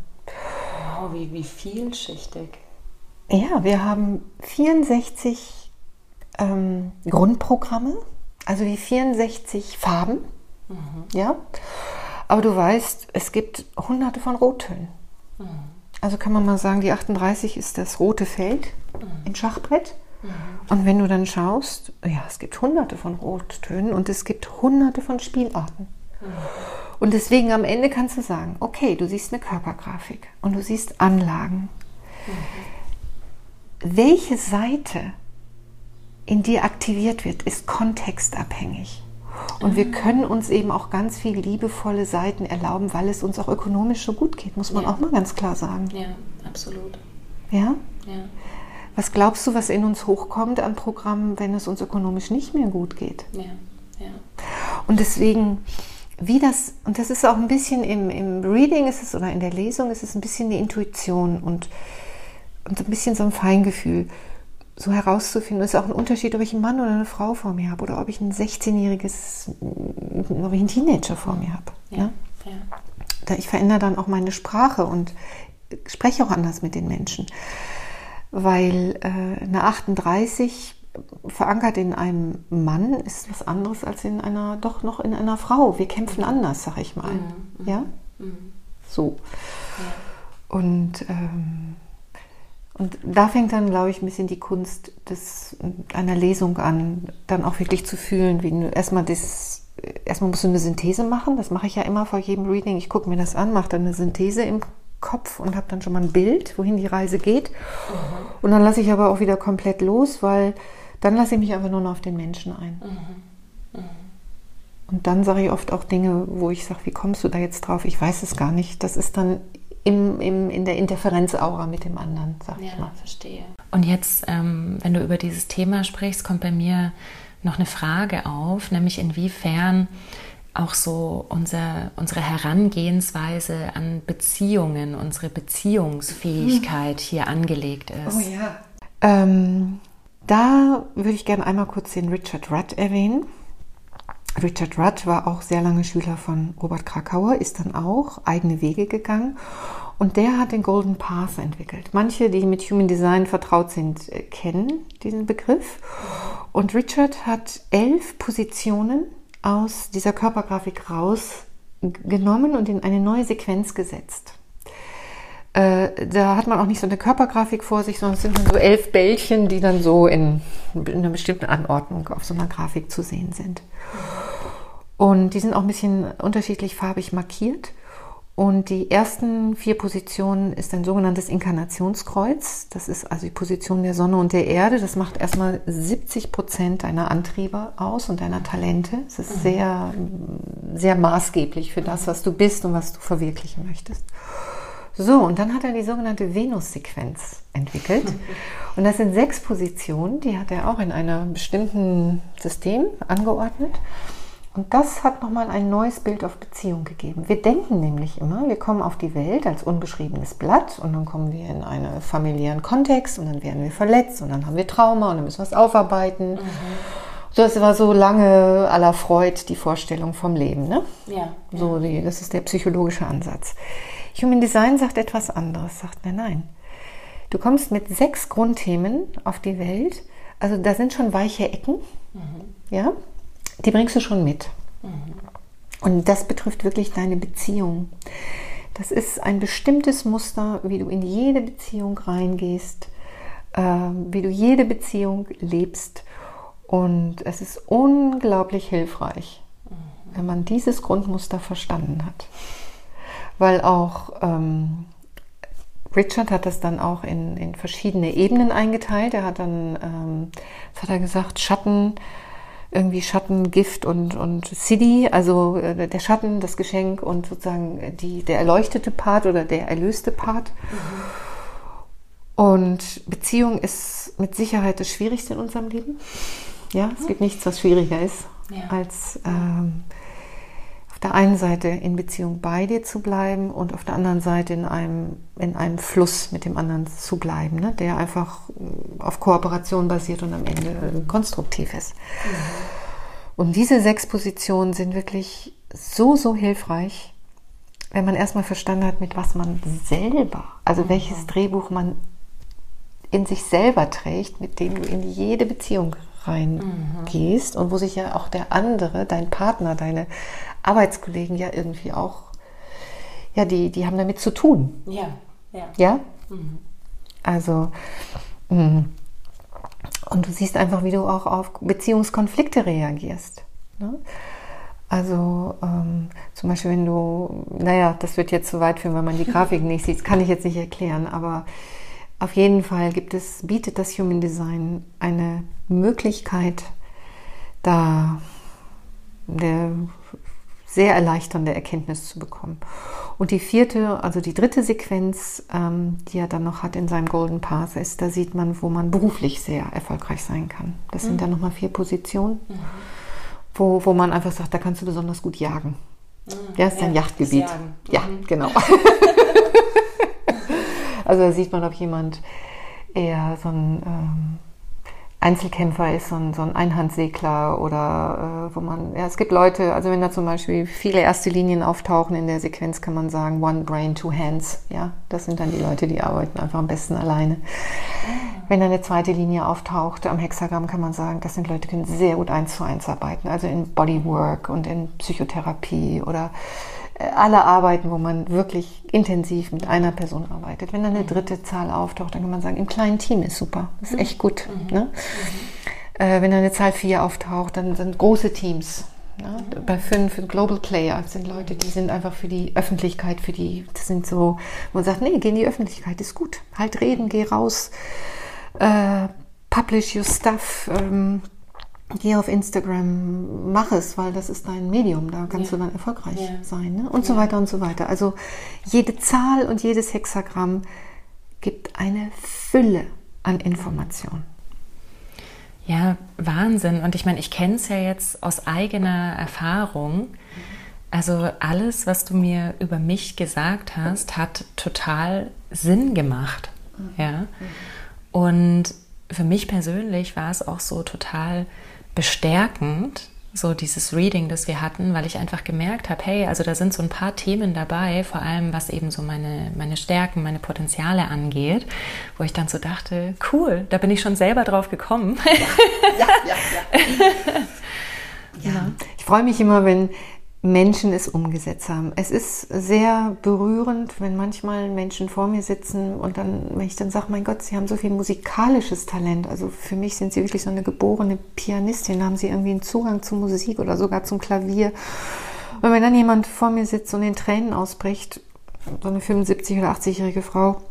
Wow, wie, wie vielschichtig. Ja, wir haben 64 ähm, Grundprogramme, also die 64 Farben. Mhm. Ja. Aber du weißt, es gibt hunderte von Rottönen. Mhm. Also kann man mal sagen, die 38 ist das rote Feld mhm. im Schachbrett. Mhm. Und wenn du dann schaust, ja, es gibt hunderte von Rottönen und es gibt hunderte von Spielarten. Mhm. Und deswegen am Ende kannst du sagen, okay, du siehst eine Körpergrafik und du siehst Anlagen. Mhm. Welche Seite in dir aktiviert wird, ist kontextabhängig. Und wir können uns eben auch ganz viel liebevolle Seiten erlauben, weil es uns auch ökonomisch so gut geht, muss man ja. auch mal ganz klar sagen. Ja, absolut. Ja? Ja. Was glaubst du, was in uns hochkommt an Programmen, wenn es uns ökonomisch nicht mehr gut geht? Ja, ja. Und deswegen, wie das, und das ist auch ein bisschen im, im Reading ist es oder in der Lesung ist es ein bisschen die Intuition und, und ein bisschen so ein Feingefühl, so herauszufinden. Es ist auch ein Unterschied, ob ich einen Mann oder eine Frau vor mir habe oder ob ich ein 16-jähriges, ob ich einen Teenager vor mir habe. Ja, ja? ja. Ich verändere dann auch meine Sprache und spreche auch anders mit den Menschen weil äh, eine 38 verankert in einem Mann ist was anderes als in einer, doch noch in einer Frau. Wir kämpfen anders, sag ich mal. Mhm. Ja? Mhm. So. Ja. Und, ähm, und da fängt dann, glaube ich, ein bisschen die Kunst des, einer Lesung an, dann auch wirklich zu fühlen, wie erstmal das, erstmal musst du eine Synthese machen, das mache ich ja immer vor jedem Reading. Ich gucke mir das an, mache dann eine Synthese im Kopf und habe dann schon mal ein Bild, wohin die Reise geht. Mhm. Und dann lasse ich aber auch wieder komplett los, weil dann lasse ich mich einfach nur noch auf den Menschen ein. Mhm. Mhm. Und dann sage ich oft auch Dinge, wo ich sage, wie kommst du da jetzt drauf? Ich weiß es gar nicht. Das ist dann im, im, in der Interferenzaura mit dem anderen, sag ja, ich mal. verstehe. Und jetzt, ähm, wenn du über dieses Thema sprichst, kommt bei mir noch eine Frage auf, nämlich inwiefern auch so unser, unsere Herangehensweise an Beziehungen, unsere Beziehungsfähigkeit hier angelegt ist. Oh ja. Ähm, da würde ich gerne einmal kurz den Richard Rudd erwähnen. Richard Rudd war auch sehr lange Schüler von Robert Krakauer, ist dann auch eigene Wege gegangen Und der hat den Golden Path entwickelt. Manche, die mit Human Design vertraut sind, äh, kennen diesen Begriff. Und Richard hat elf Positionen aus dieser Körpergrafik rausgenommen und in eine neue Sequenz gesetzt. Äh, da hat man auch nicht so eine Körpergrafik vor sich, sondern es sind so elf Bällchen, die dann so in, in einer bestimmten Anordnung auf so einer Grafik zu sehen sind. Und die sind auch ein bisschen unterschiedlich farbig markiert. Und die ersten vier Positionen ist ein sogenanntes Inkarnationskreuz. Das ist also die Position der Sonne und der Erde. Das macht erstmal 70 Prozent deiner Antriebe aus und deiner Talente. Es ist mhm. sehr, sehr maßgeblich für das, was du bist und was du verwirklichen möchtest. So, und dann hat er die sogenannte Venus-Sequenz entwickelt. *laughs* Und das sind sechs Positionen, die hat er auch in einem bestimmten System angeordnet. Und das hat nochmal ein neues Bild auf Beziehung gegeben. Wir denken nämlich immer, wir kommen auf die Welt als unbeschriebenes Blatt und dann kommen wir in einen familiären Kontext und dann werden wir verletzt und dann haben wir Trauma und dann müssen wir es aufarbeiten. Mhm. Das war so lange aller Freud die Vorstellung vom Leben. Ne? Ja. So, die, das ist der psychologische Ansatz. Human Design sagt etwas anderes, sagt, nein, nein. Du kommst mit sechs Grundthemen auf die Welt. Also da sind schon weiche Ecken. Mhm. Ja, die bringst du schon mit. Mhm. Und das betrifft wirklich deine Beziehung. Das ist ein bestimmtes Muster, wie du in jede Beziehung reingehst, äh, wie du jede Beziehung lebst. Und es ist unglaublich hilfreich, mhm. wenn man dieses Grundmuster verstanden hat. Weil auch ähm, Richard hat das dann auch in, in verschiedene Ebenen eingeteilt. Er hat dann, ähm, was hat er gesagt, Schatten, irgendwie Schatten, Gift und, und Siddhi, also äh, der Schatten, das Geschenk und sozusagen die, der erleuchtete Part oder der erlöste Part. Mhm. Und Beziehung ist mit Sicherheit das Schwierigste in unserem Leben. Ja, es gibt nichts, was schwieriger ist, ja. als ähm, auf der einen Seite in Beziehung bei dir zu bleiben und auf der anderen Seite in einem, in einem Fluss mit dem anderen zu bleiben, ne? der einfach äh, auf Kooperation basiert und am Ende äh, konstruktiv ist. Mhm. Und diese sechs Positionen sind wirklich so, so hilfreich, wenn man erstmal verstanden hat, mit was man selber, also mhm. welches Drehbuch man in sich selber trägt, mit dem du in jede Beziehung reingehst mhm. und wo sich ja auch der andere, dein Partner, deine Arbeitskollegen ja irgendwie auch, ja, die, die haben damit zu tun. Ja, ja. Ja? Mhm. Also, mh. Und du siehst einfach, wie du auch auf Beziehungskonflikte reagierst. Ne? Also ähm, zum Beispiel, wenn du, naja, das wird jetzt zu weit führen, weil man die Grafik nicht sieht, das kann ich jetzt nicht erklären, aber auf jeden Fall gibt es, bietet das Human Design eine Möglichkeit, da eine sehr erleichternde Erkenntnis zu bekommen. Und die vierte, also die dritte Sequenz, ähm, die er dann noch hat in seinem Golden Path, ist, da sieht man, wo man beruflich sehr erfolgreich sein kann. Das mhm. sind dann nochmal vier Positionen, mhm. wo, wo man einfach sagt, da kannst du besonders gut jagen. Mhm. Ja, ist dein ja, Yachtgebiet. Ja, mhm. genau. *laughs* Also da sieht man, ob jemand eher so ein ähm, Einzelkämpfer ist, so ein, so ein Einhandsegler oder äh, wo man, ja, es gibt Leute, also wenn da zum Beispiel viele erste Linien auftauchen in der Sequenz, kann man sagen, one brain, two hands. Ja, das sind dann die Leute, die arbeiten einfach am besten alleine. Wenn da eine zweite Linie auftaucht am Hexagramm, kann man sagen, das sind Leute, die können sehr gut eins zu eins arbeiten, also in Bodywork und in Psychotherapie oder alle Arbeiten, wo man wirklich intensiv mit einer Person arbeitet. Wenn dann eine dritte Zahl auftaucht, dann kann man sagen, im kleinen Team ist super, das ist mhm. echt gut. Mhm. Ne? Mhm. Äh, wenn dann eine Zahl 4 auftaucht, dann sind große Teams. Ne? Mhm. Bei fünf Global Player sind Leute, die sind einfach für die Öffentlichkeit, für die, das sind so, wo man sagt, nee, geh in die Öffentlichkeit, ist gut. Halt reden, geh raus, äh, publish your stuff, ähm, geh auf Instagram, mach es, weil das ist dein Medium, da kannst ja. du dann erfolgreich ja. sein ne? und ja. so weiter und so weiter. Also jede Zahl und jedes Hexagramm gibt eine Fülle an Informationen. Ja, Wahnsinn. Und ich meine, ich kenne es ja jetzt aus eigener Erfahrung. Also alles, was du mir über mich gesagt hast, hat total Sinn gemacht. Mhm. Ja. Und für mich persönlich war es auch so total bestärkend, so dieses Reading, das wir hatten, weil ich einfach gemerkt habe, hey, also da sind so ein paar Themen dabei, vor allem was eben so meine, meine Stärken, meine Potenziale angeht, wo ich dann so dachte, cool, da bin ich schon selber drauf gekommen. Ja, ja, ja. ja. *laughs* ja. Ich freue mich immer, wenn Menschen es umgesetzt haben. Es ist sehr berührend, wenn manchmal Menschen vor mir sitzen und dann, wenn ich dann sage, mein Gott, sie haben so viel musikalisches Talent. Also für mich sind sie wirklich so eine geborene Pianistin, haben sie irgendwie einen Zugang zur Musik oder sogar zum Klavier. Und wenn dann jemand vor mir sitzt und in Tränen ausbricht, so eine 75- oder 80-jährige Frau,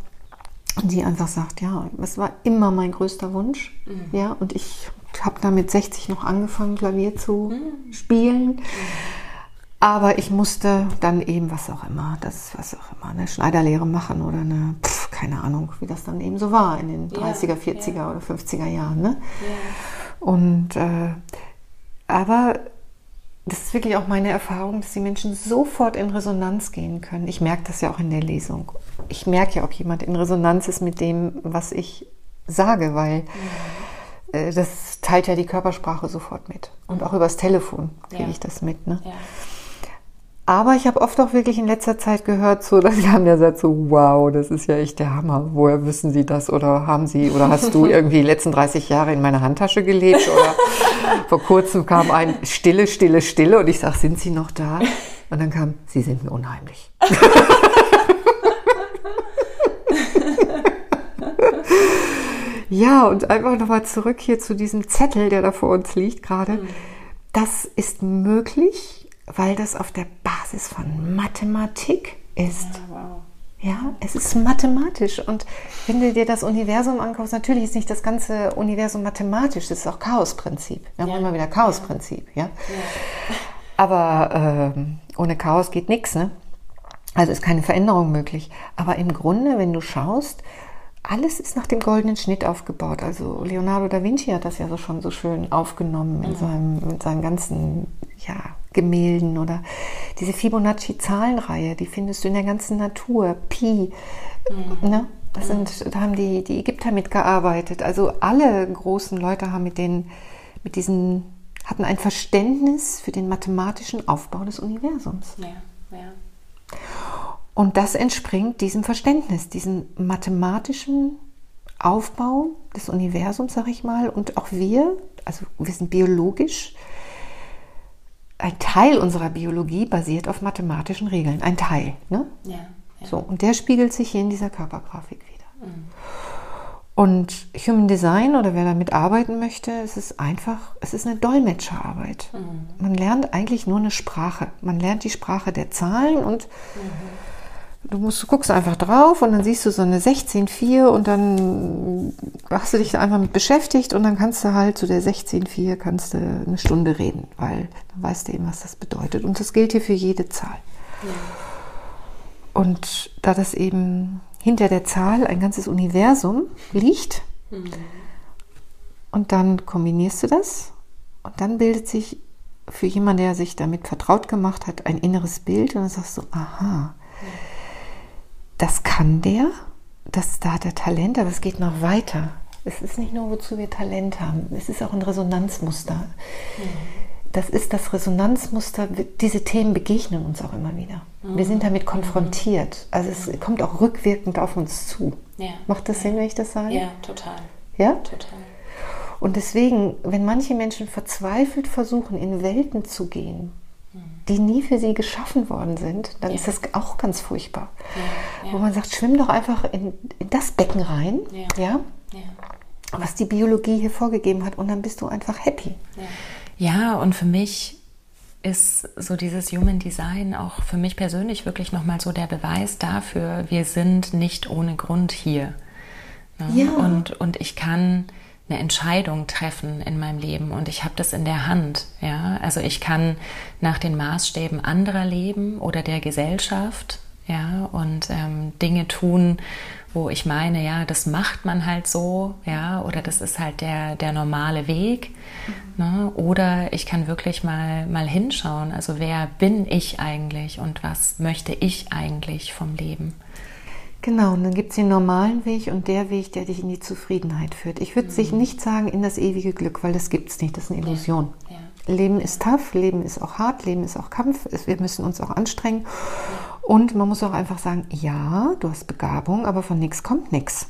die einfach sagt, ja, das war immer mein größter Wunsch. Mhm. Ja, und ich habe da mit 60 noch angefangen, Klavier zu mhm. spielen. Mhm aber ich musste dann eben, was auch immer, das, was auch immer, eine Schneiderlehre machen oder eine, pf, keine Ahnung, wie das dann eben so war in den 30er, 40er ja. oder 50er Jahren. Ne? Ja. Und, äh, aber das ist wirklich auch meine Erfahrung, dass die Menschen sofort in Resonanz gehen können. Ich merke das ja auch in der Lesung. Ich merke ja, ob jemand in Resonanz ist mit dem, was ich sage, weil ja. äh, das teilt ja die Körpersprache sofort mit. Und auch übers Telefon kriege ich das mit. Ne? Aber ich habe oft auch wirklich in letzter Zeit gehört, so, *laughs* dass sie haben ja gesagt, so, wow, das ist ja echt der Hammer. Woher wissen Sie das? Oder haben Sie, oder hast du irgendwie die letzten 30 Jahre in meiner Handtasche gelebt? Oder *laughs* vor kurzem kam ein Stille, Stille, Stille und ich sag, sind Sie noch da? Und dann kam, Sie sind mir unheimlich. ja, und einfach nochmal zurück hier zu diesem Zettel, der da vor uns liegt gerade. Mhm. Das ist möglich weil das auf der Basis von Mathematik ist. Ja, wow. Ja, es ist mathematisch. Und wenn du dir das Universum anguckst, natürlich ist nicht das ganze Universum mathematisch, das ist auch Chaosprinzip. Wir haben ja. immer wieder Chaosprinzip, ja. ja. Aber ähm, ohne Chaos geht nichts, ne? Also ist keine Veränderung möglich. Aber im Grunde, wenn du schaust, alles ist nach dem goldenen Schnitt aufgebaut. Also Leonardo da Vinci hat das ja so schon so schön aufgenommen in mhm. seinem, mit seinen ganzen ja, Gemälden oder diese Fibonacci-Zahlenreihe, die findest du in der ganzen Natur. Pi, mhm. ne? Das sind, da haben die, die Ägypter mitgearbeitet. Also alle großen Leute haben mit den, mit diesen, hatten ein Verständnis für den mathematischen Aufbau des Universums. Ja, ja. Und das entspringt diesem Verständnis, diesem mathematischen Aufbau des Universums, sag ich mal. Und auch wir, also wir sind biologisch ein Teil unserer Biologie basiert auf mathematischen Regeln. Ein Teil. Ne? Ja, ja. So, und der spiegelt sich hier in dieser Körpergrafik wieder. Mhm. Und Human Design oder wer damit arbeiten möchte, es ist einfach, es ist eine Dolmetscherarbeit. Mhm. Man lernt eigentlich nur eine Sprache. Man lernt die Sprache der Zahlen und mhm Du, musst, du guckst einfach drauf und dann siehst du so eine 16.4 und dann hast du dich da einfach mit beschäftigt und dann kannst du halt zu der 16.4 kannst du eine Stunde reden, weil dann weißt du eben, was das bedeutet. Und das gilt hier für jede Zahl. Ja. Und da das eben hinter der Zahl ein ganzes Universum liegt, mhm. und dann kombinierst du das und dann bildet sich für jemanden, der sich damit vertraut gemacht hat, ein inneres Bild und dann sagst du, aha, das kann der, das, da hat er Talent, aber es geht noch weiter. Es ist nicht nur, wozu wir Talent haben, es ist auch ein Resonanzmuster. Mhm. Das ist das Resonanzmuster, diese Themen begegnen uns auch immer wieder. Mhm. Wir sind damit konfrontiert. Also es kommt auch rückwirkend auf uns zu. Ja. Macht das Sinn, wenn ich das sage? Ja, total. Ja? Total. Und deswegen, wenn manche Menschen verzweifelt versuchen, in Welten zu gehen, die nie für sie geschaffen worden sind, dann ja. ist das auch ganz furchtbar. Ja, ja. Wo man sagt, schwimm doch einfach in, in das Becken rein, ja. was die Biologie hier vorgegeben hat, und dann bist du einfach happy. Ja, und für mich ist so dieses Human Design auch für mich persönlich wirklich nochmal so der Beweis dafür, wir sind nicht ohne Grund hier. Ne? Ja. Und, und ich kann eine Entscheidung treffen in meinem Leben und ich habe das in der Hand. Ja, also ich kann nach den Maßstäben anderer leben oder der Gesellschaft. Ja, und ähm, Dinge tun, wo ich meine, ja, das macht man halt so, ja, oder das ist halt der, der normale Weg. Mhm. Ne? Oder ich kann wirklich mal, mal hinschauen, also wer bin ich eigentlich und was möchte ich eigentlich vom Leben? Genau, und dann gibt es den normalen Weg und der Weg, der dich in die Zufriedenheit führt. Ich würde mhm. sich nicht sagen in das ewige Glück, weil das gibt es nicht, das ist eine Illusion. Ja. Ja. Leben ist tough, Leben ist auch hart, Leben ist auch Kampf, wir müssen uns auch anstrengen. Und man muss auch einfach sagen, ja, du hast Begabung, aber von nichts kommt nichts.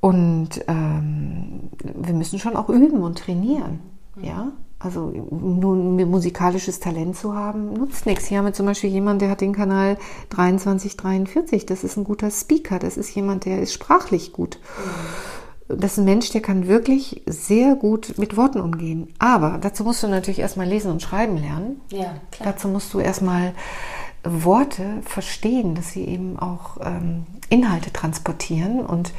Und ähm, wir müssen schon auch üben und trainieren. Ja, also nur ein musikalisches Talent zu haben, nutzt nichts. Hier haben wir zum Beispiel jemanden, der hat den Kanal 2343. Das ist ein guter Speaker. Das ist jemand, der ist sprachlich gut. Das ist ein Mensch, der kann wirklich sehr gut mit Worten umgehen. Aber dazu musst du natürlich erstmal lesen und schreiben lernen. Ja, klar. Dazu musst du erstmal Worte verstehen, dass sie eben auch ähm, Inhalte transportieren und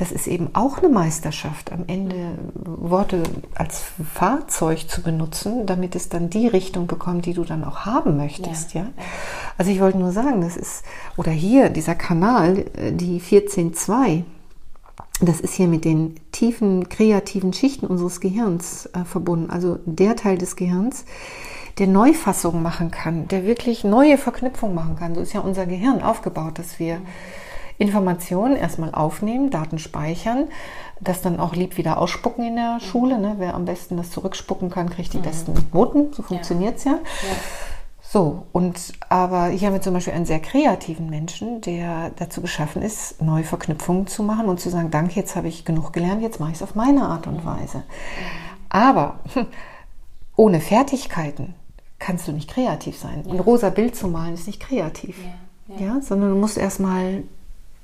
das ist eben auch eine Meisterschaft, am Ende Worte als Fahrzeug zu benutzen, damit es dann die Richtung bekommt, die du dann auch haben möchtest. Ja. ja? Also ich wollte nur sagen, das ist, oder hier, dieser Kanal, äh, die 14.2, das ist hier mit den tiefen kreativen Schichten unseres Gehirns äh, verbunden. Also der Teil des Gehirns, der Neufassungen machen kann, der wirklich neue Verknüpfungen machen kann. So ist ja unser Gehirn aufgebaut, dass wir mhm Informationen erstmal aufnehmen, Daten speichern, das dann auch lieb wieder ausspucken in der Schule. Ne? Wer am besten das zurückspucken kann, kriegt die mhm. besten Noten. So funktioniert es ja. ja. So, und aber hier haben wir zum Beispiel einen sehr kreativen Menschen, der dazu geschaffen ist, neue Verknüpfungen zu machen und zu sagen, danke, jetzt habe ich genug gelernt, jetzt mache ich es auf meine Art und mhm. Weise. Aber *laughs* ohne Fertigkeiten kannst du nicht kreativ sein. Ein rosa Bild zu malen ist nicht kreativ. Ja, ja. ja sondern du musst erstmal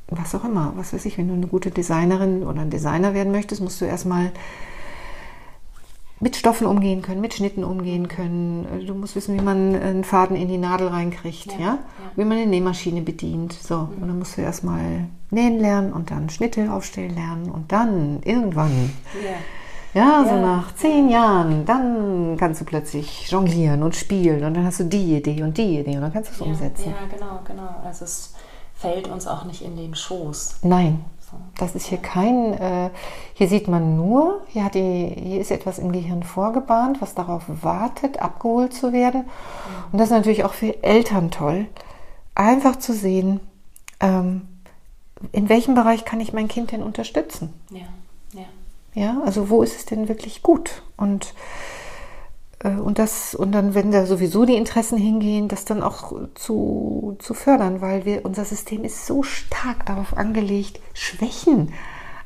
was auch immer, was weiß ich, wenn du eine gute Designerin oder ein Designer werden möchtest, musst du erstmal mit Stoffen umgehen können, mit Schnitten umgehen können. Du musst wissen, wie man einen Faden in die Nadel reinkriegt, ja, ja? ja. wie man eine Nähmaschine bedient. So, mhm. und dann musst du erstmal nähen lernen und dann Schnitte aufstellen lernen und dann irgendwann. Ja. Ja, so ja. nach zehn Jahren, dann kannst du plötzlich jonglieren und spielen und dann hast du die Idee und die Idee und dann kannst du es umsetzen. Ja, genau, genau. Also es fällt uns auch nicht in den Schoß. Nein. Das ist hier kein, äh, hier sieht man nur, hier, hat die, hier ist etwas im Gehirn vorgebahnt, was darauf wartet, abgeholt zu werden. Und das ist natürlich auch für Eltern toll, einfach zu sehen, ähm, in welchem Bereich kann ich mein Kind denn unterstützen? Ja, ja. Ja, also wo ist es denn wirklich gut? Und und das, und dann, wenn da sowieso die Interessen hingehen, das dann auch zu, zu fördern, weil wir, unser System ist so stark darauf angelegt, Schwächen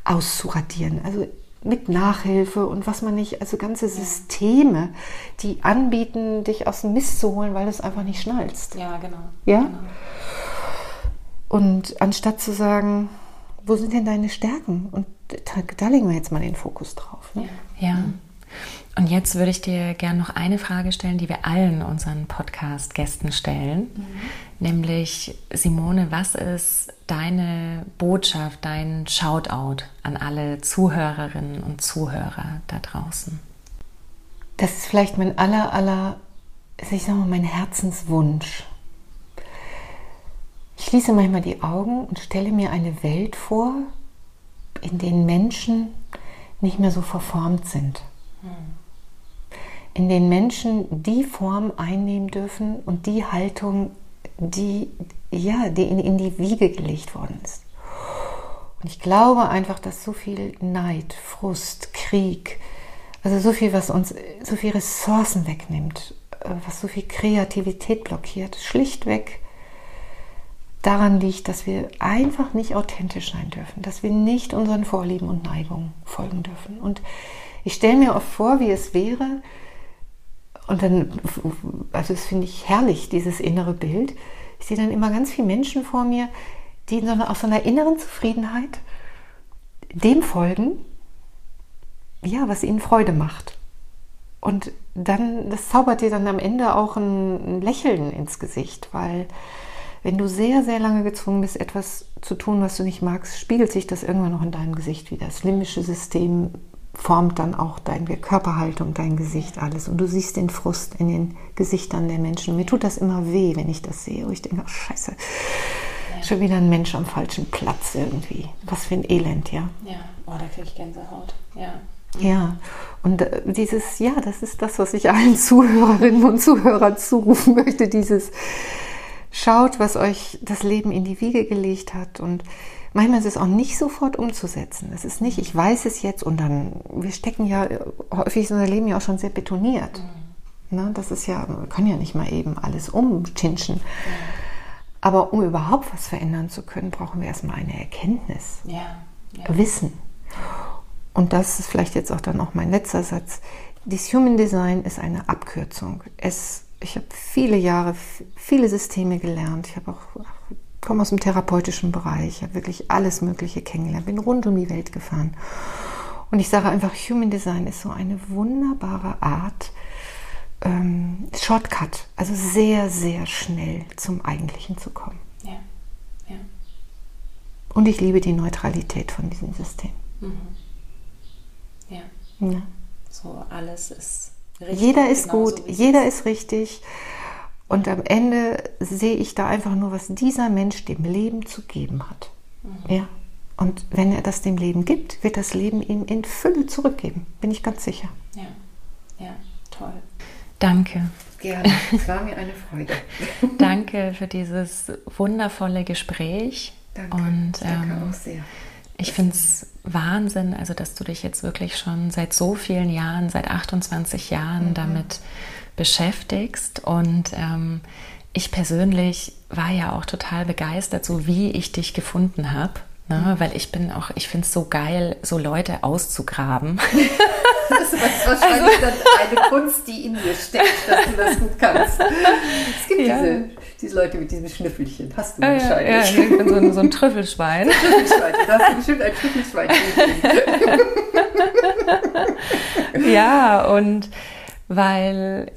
auszuradieren. Also mit Nachhilfe und was man nicht, also ganze Systeme, die anbieten, dich aus dem Mist zu holen, weil du es einfach nicht schnallst. Ja, genau. Ja? Genau. Und anstatt zu sagen, wo sind denn deine Stärken? Und da, da legen wir jetzt mal den Fokus drauf. Ne? Ja. ja. Und jetzt würde ich dir gerne noch eine Frage stellen, die wir allen unseren Podcast-Gästen stellen. Mhm. Nämlich, Simone, was ist deine Botschaft, dein Shoutout an alle Zuhörerinnen und Zuhörer da draußen? Das ist vielleicht mein aller, aller, ich sag mal, mein Herzenswunsch. Ich schließe manchmal die Augen und stelle mir eine Welt vor, in der Menschen nicht mehr so verformt sind. In den Menschen die Form einnehmen dürfen und die Haltung, die, ja, die in, in die Wiege gelegt worden ist. Und ich glaube einfach, dass so viel Neid, Frust, Krieg, also so viel, was uns so viel Ressourcen wegnimmt, äh, was so viel Kreativität blockiert, schlichtweg daran liegt, dass wir einfach nicht authentisch sein dürfen, dass wir nicht unseren Vorlieben und Neigungen folgen dürfen. Und ich stelle mir oft vor, wie es wäre, und dann, also das finde ich herrlich, dieses innere Bild. Ich sehe dann immer ganz viele Menschen vor mir, die in so einer, aus so einer inneren Zufriedenheit dem folgen, ja, was ihnen Freude macht. Und dann, das zaubert dir dann am Ende auch ein, ein Lächeln ins Gesicht, weil wenn du sehr, sehr lange gezwungen bist, etwas zu tun, was du nicht magst, spiegelt sich das irgendwann noch in deinem Gesicht wieder. Das limbische System formt dann auch deine Körperhaltung, dein Gesicht, alles. Und du siehst den Frust in den Gesichtern der Menschen. Mir tut das immer weh, wenn ich das sehe. Und ich denke, oh Scheiße, ja. schon wieder ein Mensch am falschen Platz irgendwie. Was für ein Elend, ja. Ja, oh, da kriege ich Gänsehaut. Ja. Ja, und äh, dieses, ja, das ist das, was ich allen Zuhörerinnen und Zuhörern zurufen möchte, dieses schaut, was euch das Leben in die Wiege gelegt hat und manchmal ist es auch nicht sofort umzusetzen. Es ist nicht, ich weiß es jetzt und dann, wir stecken ja häufig in unser Leben ja auch schon sehr betoniert. Ne? Das ist ja, wir können ja nicht mal eben alles umchinschen. Aber um überhaupt was verändern zu können, brauchen wir erstmal eine Erkenntnis. Ja. ja. Wissen. Und das ist vielleicht jetzt auch dann auch mein letzter Satz. Das Human Design ist eine Abkürzung. Es, ich habe viele Jahre, viele Systeme gelernt. Ich habe auch komme aus dem therapeutischen Bereich, habe wirklich alles Mögliche kennengelernt, bin rund um die Welt gefahren. Und ich sage einfach, Human Design ist so eine wunderbare Art, ähm, Shortcut, also sehr, sehr schnell zum Eigentlichen zu kommen. Ja. ja. Und ich liebe die Neutralität von diesem System. Mhm. Ja. ja. So alles ist richtig. Jeder ist gut, so jeder ist richtig. Und am Ende sehe ich da einfach nur, was dieser Mensch dem Leben zu geben hat. Mhm. Ja. Und wenn er das dem Leben gibt, wird das Leben ihm in Fülle zurückgeben. Bin ich ganz sicher. Ja, ja, toll. Danke. Gerne. Es war mir eine Freude. *laughs* Danke für dieses wundervolle Gespräch. Danke. Und, Danke ähm, auch sehr. Ich finde es Wahnsinn, also dass du dich jetzt wirklich schon seit so vielen Jahren, seit 28 Jahren mhm. damit beschäftigst. Und ähm, ich persönlich war ja auch total begeistert, so wie ich dich gefunden habe. Ne? Mhm. Weil ich bin auch, ich finde es so geil, so Leute auszugraben. *laughs* Das ist wahrscheinlich also, dann eine Kunst, die in dir steckt, dass du das gut kannst. Es gibt ja. diese, diese Leute mit diesem Schnüffelchen. Hast du wahrscheinlich. Ja, ja, ich bin so ein, so ein Trüffelschwein. *laughs* Trüffelschwein. Da hast du bestimmt ein Trüffelschwein. *laughs* ja, und weil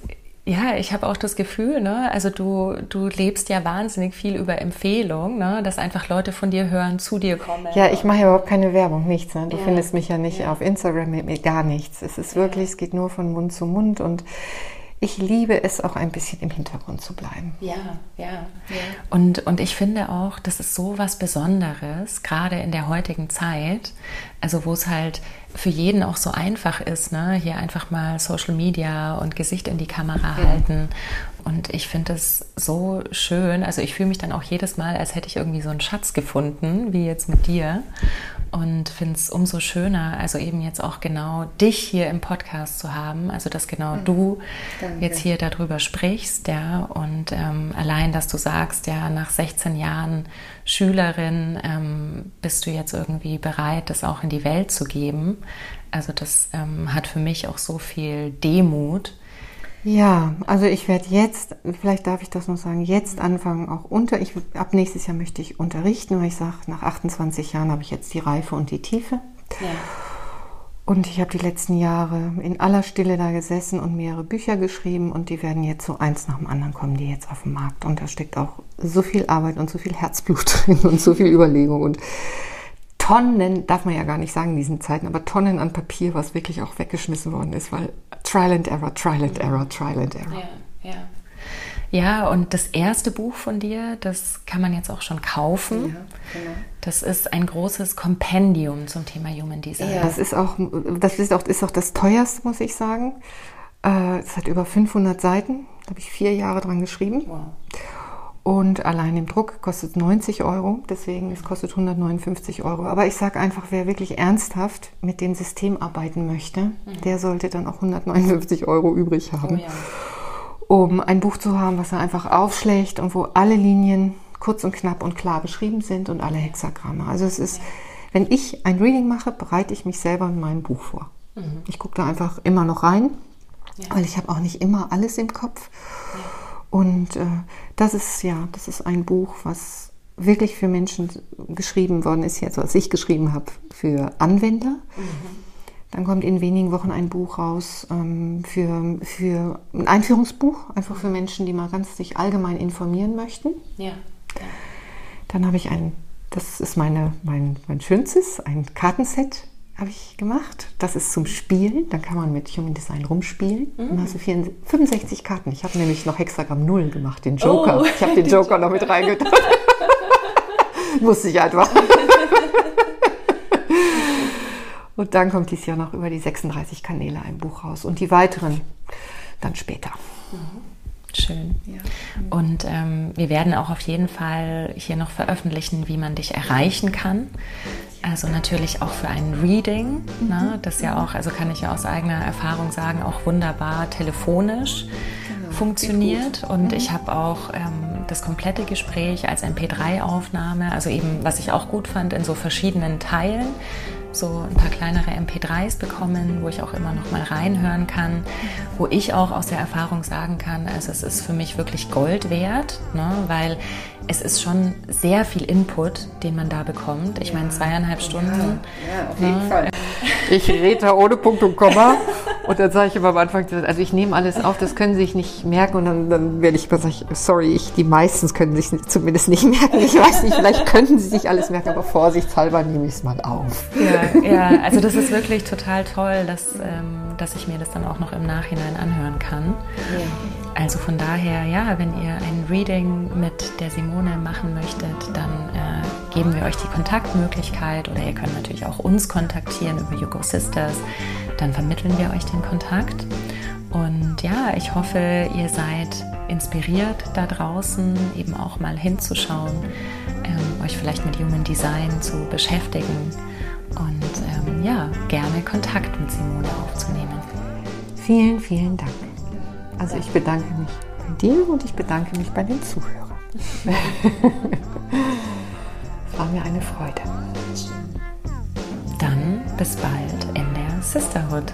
ja, ich habe auch das Gefühl, ne, also du, du lebst ja wahnsinnig viel über Empfehlung, ne, dass einfach Leute von dir hören, zu dir kommen. Ja, ich mache ja überhaupt keine Werbung, nichts. Ne? Du ja. findest mich ja nicht ja. auf Instagram mit mir, gar nichts. Es ist wirklich, es geht nur von Mund zu Mund und ich liebe es auch ein bisschen im Hintergrund zu bleiben. Ja, ja. ja. Und, und ich finde auch, das ist so was Besonderes, gerade in der heutigen Zeit, also wo es halt für jeden auch so einfach ist, ne? hier einfach mal Social Media und Gesicht in die Kamera ja. halten. Und ich finde es so schön. Also ich fühle mich dann auch jedes Mal, als hätte ich irgendwie so einen Schatz gefunden, wie jetzt mit dir und finde es umso schöner, also eben jetzt auch genau dich hier im Podcast zu haben, also dass genau mhm. du Danke. jetzt hier darüber sprichst, ja, und ähm, allein, dass du sagst, ja, nach 16 Jahren Schülerin ähm, bist du jetzt irgendwie bereit, das auch in die Welt zu geben. Also das ähm, hat für mich auch so viel Demut, ja, also ich werde jetzt, vielleicht darf ich das noch sagen, jetzt anfangen auch unter, ich, ab nächstes Jahr möchte ich unterrichten, weil ich sage, nach 28 Jahren habe ich jetzt die Reife und die Tiefe. Ja. Und ich habe die letzten Jahre in aller Stille da gesessen und mehrere Bücher geschrieben und die werden jetzt so eins nach dem anderen kommen, die jetzt auf den Markt. Und da steckt auch so viel Arbeit und so viel Herzblut *laughs* drin und so viel Überlegung und Tonnen, darf man ja gar nicht sagen in diesen Zeiten, aber Tonnen an Papier, was wirklich auch weggeschmissen worden ist, weil Trial and Error, Trial and Error, Trial and Error. Ja, ja. Ja, und das erste Buch von dir, das kann man jetzt auch schon kaufen. Ja, genau. Das ist ein großes Kompendium zum Thema Human Design. Ja, das ist auch das, ist auch, ist auch das teuerste, muss ich sagen. Äh, es hat über 500 Seiten. Da habe ich vier Jahre dran geschrieben. Wow. Und allein im Druck kostet 90 Euro, deswegen es kostet 159 Euro. Aber ich sage einfach, wer wirklich ernsthaft mit dem System arbeiten möchte, mhm. der sollte dann auch 159 Euro übrig haben, oh ja. um ein Buch zu haben, was er einfach aufschlägt und wo alle Linien kurz und knapp und klar beschrieben sind und alle Hexagramme. Also es ist, wenn ich ein Reading mache, bereite ich mich selber in meinem Buch vor. Mhm. Ich gucke da einfach immer noch rein, ja. weil ich habe auch nicht immer alles im Kopf. Ja. Und äh, das ist ja, das ist ein Buch, was wirklich für Menschen geschrieben worden ist, jetzt was ich geschrieben habe, für Anwender. Mhm. Dann kommt in wenigen Wochen ein Buch raus ähm, für, für ein Einführungsbuch, einfach für Menschen, die mal ganz sich allgemein informieren möchten. Ja. Dann habe ich ein, das ist meine, mein, mein schönstes, ein Kartenset habe ich gemacht. Das ist zum Spielen. Da kann man mit Human Design rumspielen. Mhm. Dann hast du 65 Karten. Ich habe nämlich noch Hexagramm 0 gemacht, den Joker. Oh. Ich habe *laughs* den Joker noch mit reingetan. *laughs* Musste ich einfach. *laughs* Und dann kommt dieses Jahr noch über die 36 Kanäle ein Buch raus. Und die weiteren dann später. Mhm. Schön. Ja. Und ähm, wir werden auch auf jeden Fall hier noch veröffentlichen, wie man dich erreichen kann. Also natürlich auch für ein Reading, mhm. ne, das ja auch, also kann ich ja aus eigener Erfahrung sagen, auch wunderbar telefonisch genau. funktioniert. Und mhm. ich habe auch ähm, das komplette Gespräch als MP3-Aufnahme, also eben, was ich auch gut fand, in so verschiedenen Teilen so ein paar kleinere MP3s bekommen, wo ich auch immer noch mal reinhören kann, wo ich auch aus der Erfahrung sagen kann, also es ist für mich wirklich Gold wert, ne, weil es ist schon sehr viel Input, den man da bekommt. Ich meine, zweieinhalb Stunden. Ja, auf jeden ne? Fall. Ich rede da ohne Punkt und Komma. Und dann sage ich immer am Anfang, also ich nehme alles auf, das können Sie sich nicht merken. Und dann, dann werde ich immer sagen, sorry, ich, die meisten können sich zumindest nicht merken. Ich weiß nicht, vielleicht könnten Sie sich alles merken, aber vorsichtshalber nehme ich es mal auf. Ja, ja, also das ist wirklich total toll, dass, ähm, dass ich mir das dann auch noch im Nachhinein anhören kann. Ja. Also von daher, ja, wenn ihr ein Reading mit der Simone machen möchtet, dann äh, geben wir euch die Kontaktmöglichkeit oder ihr könnt natürlich auch uns kontaktieren über Yugo Sisters. Dann vermitteln wir euch den Kontakt. Und ja, ich hoffe, ihr seid inspiriert da draußen, eben auch mal hinzuschauen, ähm, euch vielleicht mit Human Design zu beschäftigen und ähm, ja, gerne Kontakt mit Simone aufzunehmen. Vielen, vielen Dank. Also ich bedanke mich bei dir und ich bedanke mich bei den Zuhörern. es *laughs* war mir eine Freude. Dann bis bald in der Sisterhood.